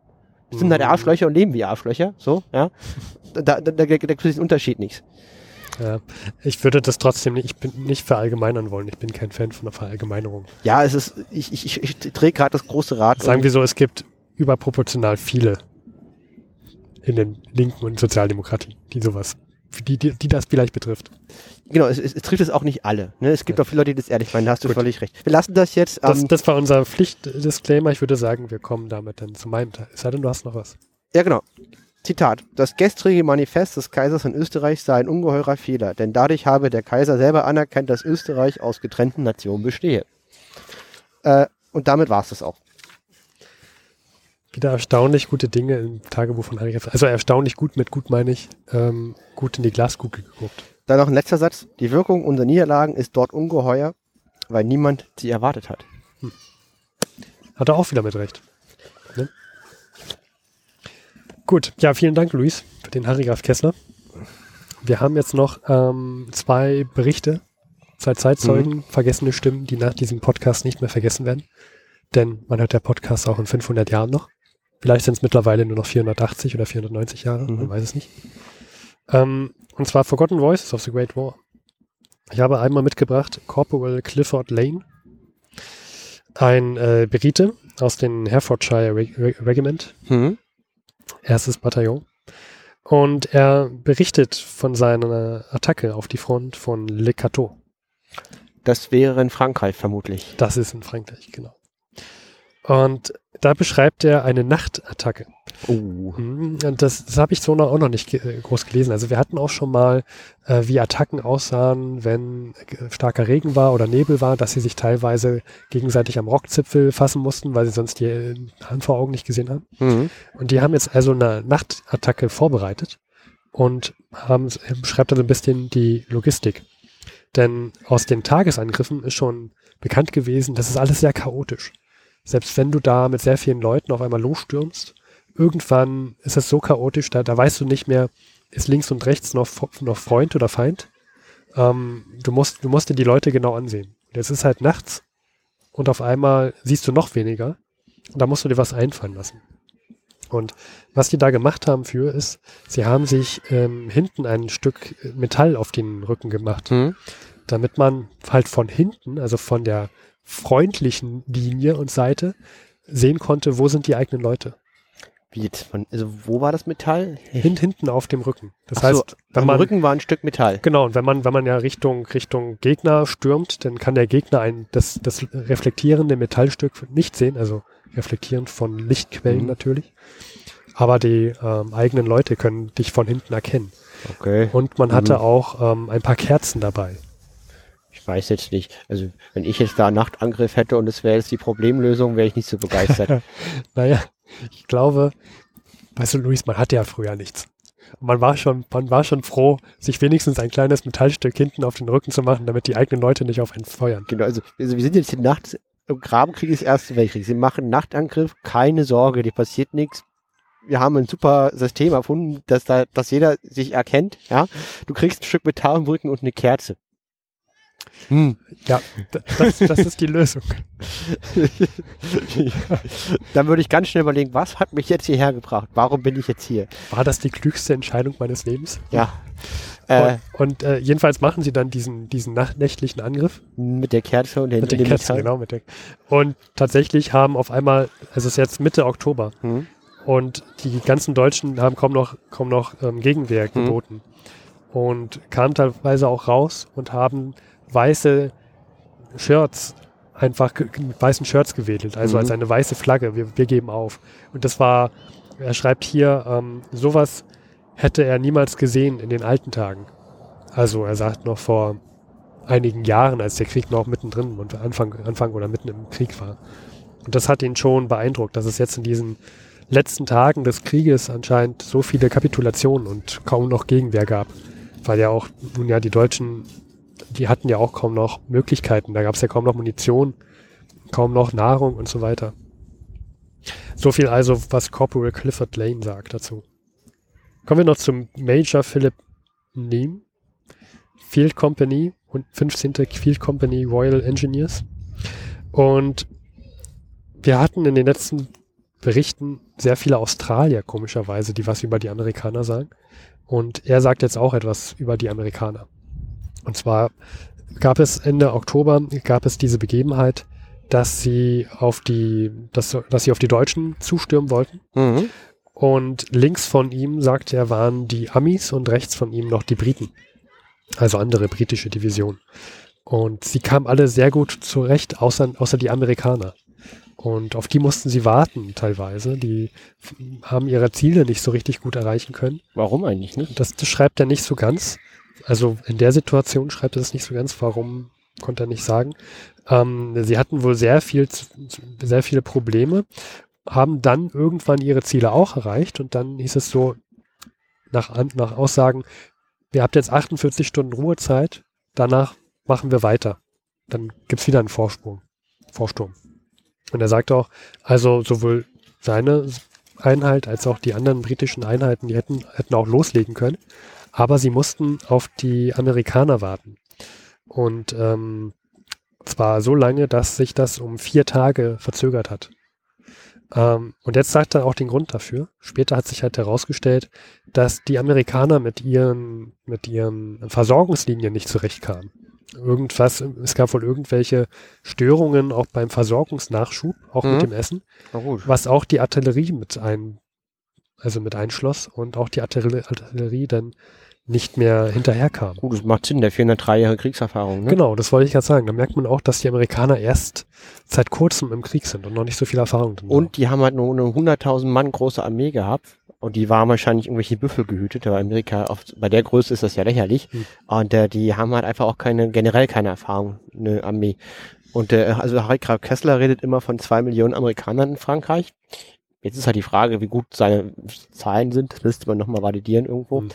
Sind halt Mhm. Arschlöcher und leben wie Arschlöcher, so, ja. Da, da, da, da, da es den Unterschied nichts. Ja, ich würde das trotzdem nicht, ich bin nicht verallgemeinern wollen. Ich bin kein Fan von der Verallgemeinerung. Ja, es ist, ich, ich, ich, drehe gerade das große Rad. Sagen wir so, es gibt überproportional viele in den Linken und Sozialdemokratie, die sowas, die, die, die das vielleicht betrifft. Genau, es, es, es trifft es auch nicht alle. Ne? Es gibt auch viele Leute, die das ehrlich meinen, da hast du Gut. völlig recht. Wir lassen das jetzt. Das, ähm, das war unser Pflichtdisclaimer. Ich würde sagen, wir kommen damit dann zu meinem Teil. Es sei denn, du hast noch was. Ja, genau. Zitat. Das gestrige Manifest des Kaisers in Österreich sei ein ungeheurer Fehler, denn dadurch habe der Kaiser selber anerkannt, dass Österreich aus getrennten Nationen bestehe. Äh, und damit war es das auch. Wieder erstaunlich gute Dinge im Tagebuch von Graf. Also erstaunlich gut, mit gut meine ich, ähm, gut in die Glaskugel geguckt. Dann noch ein letzter Satz. Die Wirkung unserer Niederlagen ist dort ungeheuer, weil niemand sie erwartet hat. Hat er auch wieder mit recht. Ne? Gut, ja, vielen Dank, Luis, für den Harry Graf Kessler. Wir haben jetzt noch ähm, zwei Berichte, zwei Zeitzeugen, vergessene Stimmen, die nach diesem Podcast nicht mehr vergessen werden. Denn man hört der Podcast auch in 500 Jahren noch. Vielleicht sind es mittlerweile nur noch 480 oder 490 Jahre, man Mhm. weiß es nicht. Ähm, und zwar Forgotten Voices of the Great War. Ich habe einmal mitgebracht Corporal Clifford Lane, ein äh, Brite aus dem Herefordshire Reg Reg Regiment, Hm? erstes Bataillon. Und er berichtet von seiner Attacke auf die Front von Le Cateau. Das wäre in Frankreich vermutlich. Das ist in Frankreich, genau. Und da beschreibt er eine Nachtattacke. Oh. Mhm, Und das, das habe ich so noch, auch noch nicht ge äh, groß gelesen. Also wir hatten auch schon mal, äh, wie Attacken aussahen, wenn äh, starker Regen war oder Nebel war, dass sie sich teilweise gegenseitig am Rockzipfel fassen mussten, weil sie sonst die äh, Hand vor Augen nicht gesehen haben. Mhm. Und die haben jetzt also eine Nachtattacke vorbereitet und haben, beschreibt dann so ein bisschen die Logistik. Denn aus den Tagesangriffen ist schon bekannt gewesen, das ist alles sehr chaotisch. Selbst wenn du da mit sehr vielen Leuten auf einmal losstürmst, irgendwann ist es so chaotisch, da, da weißt du nicht mehr, ist links und rechts noch, noch Freund oder Feind. Ähm, du, musst, du musst dir die Leute genau ansehen. Jetzt ist halt nachts und auf einmal siehst du noch weniger und da musst du dir was einfallen lassen. Und was die da gemacht haben für ist, sie haben sich ähm, hinten ein Stück Metall auf den Rücken gemacht, Hm? damit man halt von hinten, also von der freundlichen Linie und Seite, sehen konnte, wo sind die eigenen Leute. Wie jetzt von, also wo war das Metall? Hin, hinten auf dem Rücken. Das Ach so, heißt, wenn Am man, Rücken war ein Stück Metall. genau, und wenn man, wenn man ja Richtung, Richtung Gegner stürmt, dann kann der Gegner ein, das, das reflektierende Metallstück nicht sehen, also reflektierend von Lichtquellen Mhm. natürlich. Aber die ähm, eigenen Leute können dich von hinten erkennen. Okay. Und man hatte Mhm. auch ähm, ein paar Kerzen dabei. Ich weiß jetzt nicht. Also wenn ich jetzt da einen Nachtangriff hätte und es wäre jetzt die Problemlösung, wäre ich nicht so begeistert. Naja, ich glaube, weißt du, Luis, man hatte ja früher nichts. Man war schon, man war schon froh, sich wenigstens ein kleines Metallstück hinten auf den Rücken zu machen, damit die eigenen Leute nicht auf einen feuern. genau, also, also wir sind jetzt hier nachts im Grabenkrieg des Ersten Weltkriegs. Sie machen Nachtangriff, keine Sorge, dir passiert nichts. Wir haben ein super System erfunden, dass da, dass jeder sich erkennt, ja. Du kriegst ein Stück Metall im Rücken und eine Kerze. Hm. Ja, das, das ist die Lösung. Dann würde ich ganz schnell überlegen, was hat mich jetzt hierher gebracht? Warum bin ich jetzt hier? War das die klügste Entscheidung meines Lebens? Ja. Äh, und und äh, jedenfalls machen sie dann diesen, diesen nach- nächtlichen Angriff mit der Kerze und mit hinten den Kerzen, genau. Mit der, und tatsächlich haben auf einmal, es ist jetzt Mitte Oktober, Hm. Und die ganzen Deutschen haben kaum noch, kaum noch ähm, Gegenwehr Mhm. geboten. Und kamen teilweise auch raus und haben weiße Shirts, einfach mit weißen Shirts gewedelt, also Mhm. als eine weiße Flagge. Wir, wir geben auf. Und das war, er schreibt hier, ähm, sowas hätte er niemals gesehen in den alten Tagen. Also er sagt noch vor einigen Jahren, als der Krieg noch mittendrin und Anfang, Anfang oder mitten im Krieg war. Und das hat ihn schon beeindruckt, dass es jetzt in diesen letzten Tagen des Krieges anscheinend so viele Kapitulationen und kaum noch Gegenwehr gab. Weil ja auch, nun ja, die Deutschen, die hatten ja auch kaum noch Möglichkeiten. Da gab es ja kaum noch Munition, kaum noch Nahrung und so weiter. So viel also, was Corporal Clifford Lane sagt dazu. Kommen wir noch zum Major Philip Neem, Field Company und 15. Field Company Royal Engineers. Und wir hatten in den letzten Berichten sehr viele Australier, komischerweise, die was über die Amerikaner sagen. Und er sagt jetzt auch etwas über die Amerikaner. Und zwar gab es Ende Oktober, gab es diese Begebenheit, dass sie auf die, dass, dass sie auf die Deutschen zustürmen wollten. Mhm. Und links von ihm, sagt er, waren die Amis und rechts von ihm noch die Briten. Also andere britische Divisionen. Und sie kamen alle sehr gut zurecht, außer, außer die Amerikaner. Und auf die mussten sie warten teilweise. Die haben ihre Ziele nicht so richtig gut erreichen können. Warum eigentlich nicht? Das, das schreibt er nicht so ganz. Also in der Situation schreibt er das nicht so ganz. Warum konnte er nicht sagen. Ähm, sie hatten wohl sehr viel, sehr viele Probleme, haben dann irgendwann ihre Ziele auch erreicht und dann hieß es so nach, nach Aussagen, ihr habt jetzt 48 Stunden Ruhezeit, danach machen wir weiter. Dann gibt's wieder einen Vorsprung, Vorsturm. Und er sagt auch, also sowohl seine Einheit als auch die anderen britischen Einheiten, die hätten, hätten auch loslegen können, aber sie mussten auf die Amerikaner warten. Und ähm, zwar so lange, dass sich das um vier Tage verzögert hat. Ähm, und jetzt sagt er auch den Grund dafür. Später hat sich halt herausgestellt, dass die Amerikaner mit ihren, mit ihren Versorgungslinien nicht zurechtkamen. Irgendwas, es gab wohl irgendwelche Störungen auch beim Versorgungsnachschub, auch Mhm. mit dem Essen, was auch die Artillerie mit ein, also mit einschloss und auch die Artillerie, Artillerie dann nicht mehr hinterherkam. Gut, das macht Sinn, der 403 Jahre Kriegserfahrung. Ne? Genau, das wollte ich gerade sagen. Da merkt man auch, dass die Amerikaner erst seit kurzem im Krieg sind und noch nicht so viel Erfahrung drin haben. Und die haben halt nur eine 100.000 Mann große Armee gehabt. Und die waren wahrscheinlich irgendwelche Büffel gehütet, aber Amerika, oft, bei der Größe ist das ja lächerlich. Hm. Und äh, die haben halt einfach auch keine, generell keine Erfahrung, eine Armee. Und äh, also Harry Graf Kessler redet immer von zwei Millionen Amerikanern in Frankreich. Jetzt ist halt die Frage, wie gut seine Zahlen sind. Das müsste man nochmal validieren irgendwo. Hm.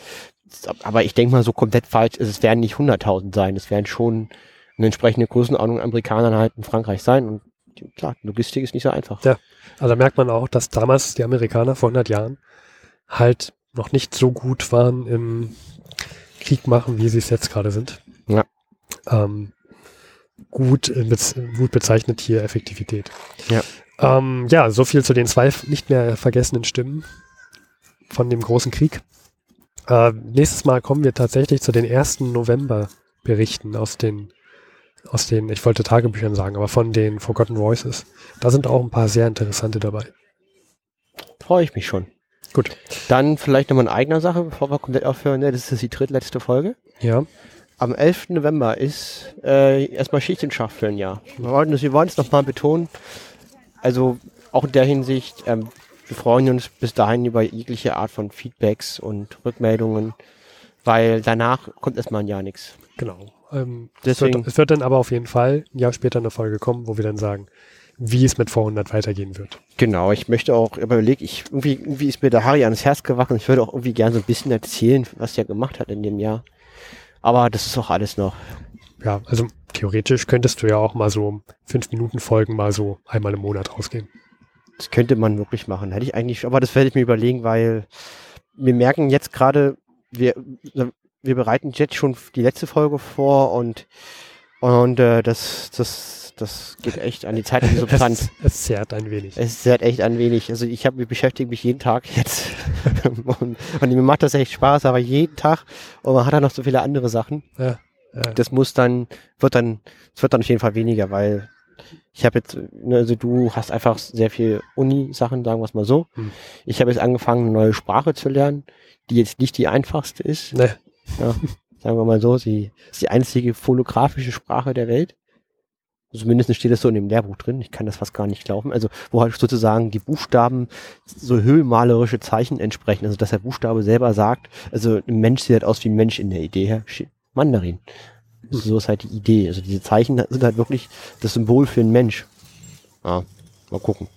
Aber ich denke mal, so komplett falsch ist, es werden nicht 100.000 sein. Es werden schon eine entsprechende Größenordnung an Amerikanern halt in Frankreich sein. Und klar, Logistik ist nicht so einfach. Ja. Also da merkt man auch, dass damals die Amerikaner vor 100 Jahren halt noch nicht so gut waren im Krieg machen, wie sie es jetzt gerade sind. Ja. Ähm, gut, äh, gut bezeichnet hier Effektivität. Ja. Ähm, ja, so viel zu den zwei nicht mehr vergessenen Stimmen von dem großen Krieg. Äh, nächstes Mal kommen wir tatsächlich zu den ersten November-Berichten aus den, aus den, ich wollte Tagebüchern sagen, aber von den Forgotten Voices. Da sind auch ein paar sehr interessante dabei. Freue ich mich schon. Gut. Dann vielleicht nochmal eine eigene Sache, bevor wir komplett aufhören. Ne? Das ist die drittletzte Folge. Ja. Am 11. November ist äh, erstmal Schicht und Schacht für ein Jahr. Wir wollten es wir wollen es nochmal betonen. Also auch in der Hinsicht, ähm, wir freuen uns bis dahin über jegliche Art von Feedbacks und Rückmeldungen, weil danach kommt erstmal ein Jahr nichts. Genau. Ähm, es, Deswegen- wird, es wird dann aber auf jeden Fall ein Jahr später eine Folge kommen, wo wir dann sagen, wie es mit V100 weitergehen wird. Genau, ich möchte auch überlegt, ich irgendwie, irgendwie ist mir der Harry ans Herz gewachsen. Ich würde auch irgendwie gerne so ein bisschen erzählen, was er gemacht hat in dem Jahr. Aber das ist auch alles noch. Ja, also theoretisch könntest du ja auch mal so fünf Minuten Folgen mal so einmal im Monat rausgehen. Das könnte man wirklich machen. Hätte ich eigentlich, aber das werde ich mir überlegen, weil wir merken jetzt gerade, wir, wir bereiten jetzt schon die letzte Folge vor und, und äh, das, das, das geht echt an die Zeit und die Substanz. Es, es zerrt ein wenig. Es halt echt ein wenig. Also ich habe, wir beschäftigen mich jeden Tag jetzt. und, und mir macht das echt Spaß, aber jeden Tag. Und man hat dann noch so viele andere Sachen. Ja, ja. Das muss dann, wird dann, es wird dann auf jeden Fall weniger, weil ich habe jetzt, ne, also du hast einfach sehr viel Uni-Sachen, sagen wir es mal so. Hm. Ich habe jetzt angefangen, eine neue Sprache zu lernen, die jetzt nicht die einfachste ist. Ne, Ja, sagen wir mal so, sie ist die einzige phonographische Sprache der Welt. Zumindest steht es so in dem Lehrbuch drin. Ich kann das fast gar nicht glauben. Also, wo halt sozusagen die Buchstaben so höhlmalerische Zeichen entsprechen. Also, dass der Buchstabe selber sagt, also ein Mensch sieht halt aus wie ein Mensch in der Idee her. Mandarin. So ist halt die Idee. Also, diese Zeichen sind halt wirklich das Symbol für einen Mensch. Ja, mal gucken.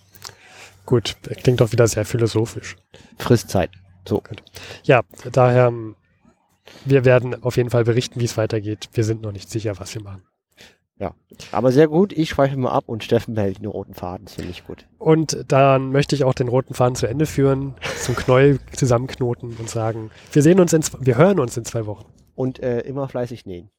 gut, klingt doch wieder sehr philosophisch. Fristzeit. So. Ja, daher, ähm, wir werden auf jeden Fall berichten, wie es weitergeht. Wir sind noch nicht sicher, was wir machen. Aber sehr gut. Ich schweife mal ab und Steffen behält den roten Faden. Das finde ich gut. Und dann möchte ich auch den roten Faden zu Ende führen, zum Knäuel zusammenknoten und sagen, wir sehen uns in, wir hören uns in zwei Wochen. Und äh, immer fleißig nähen.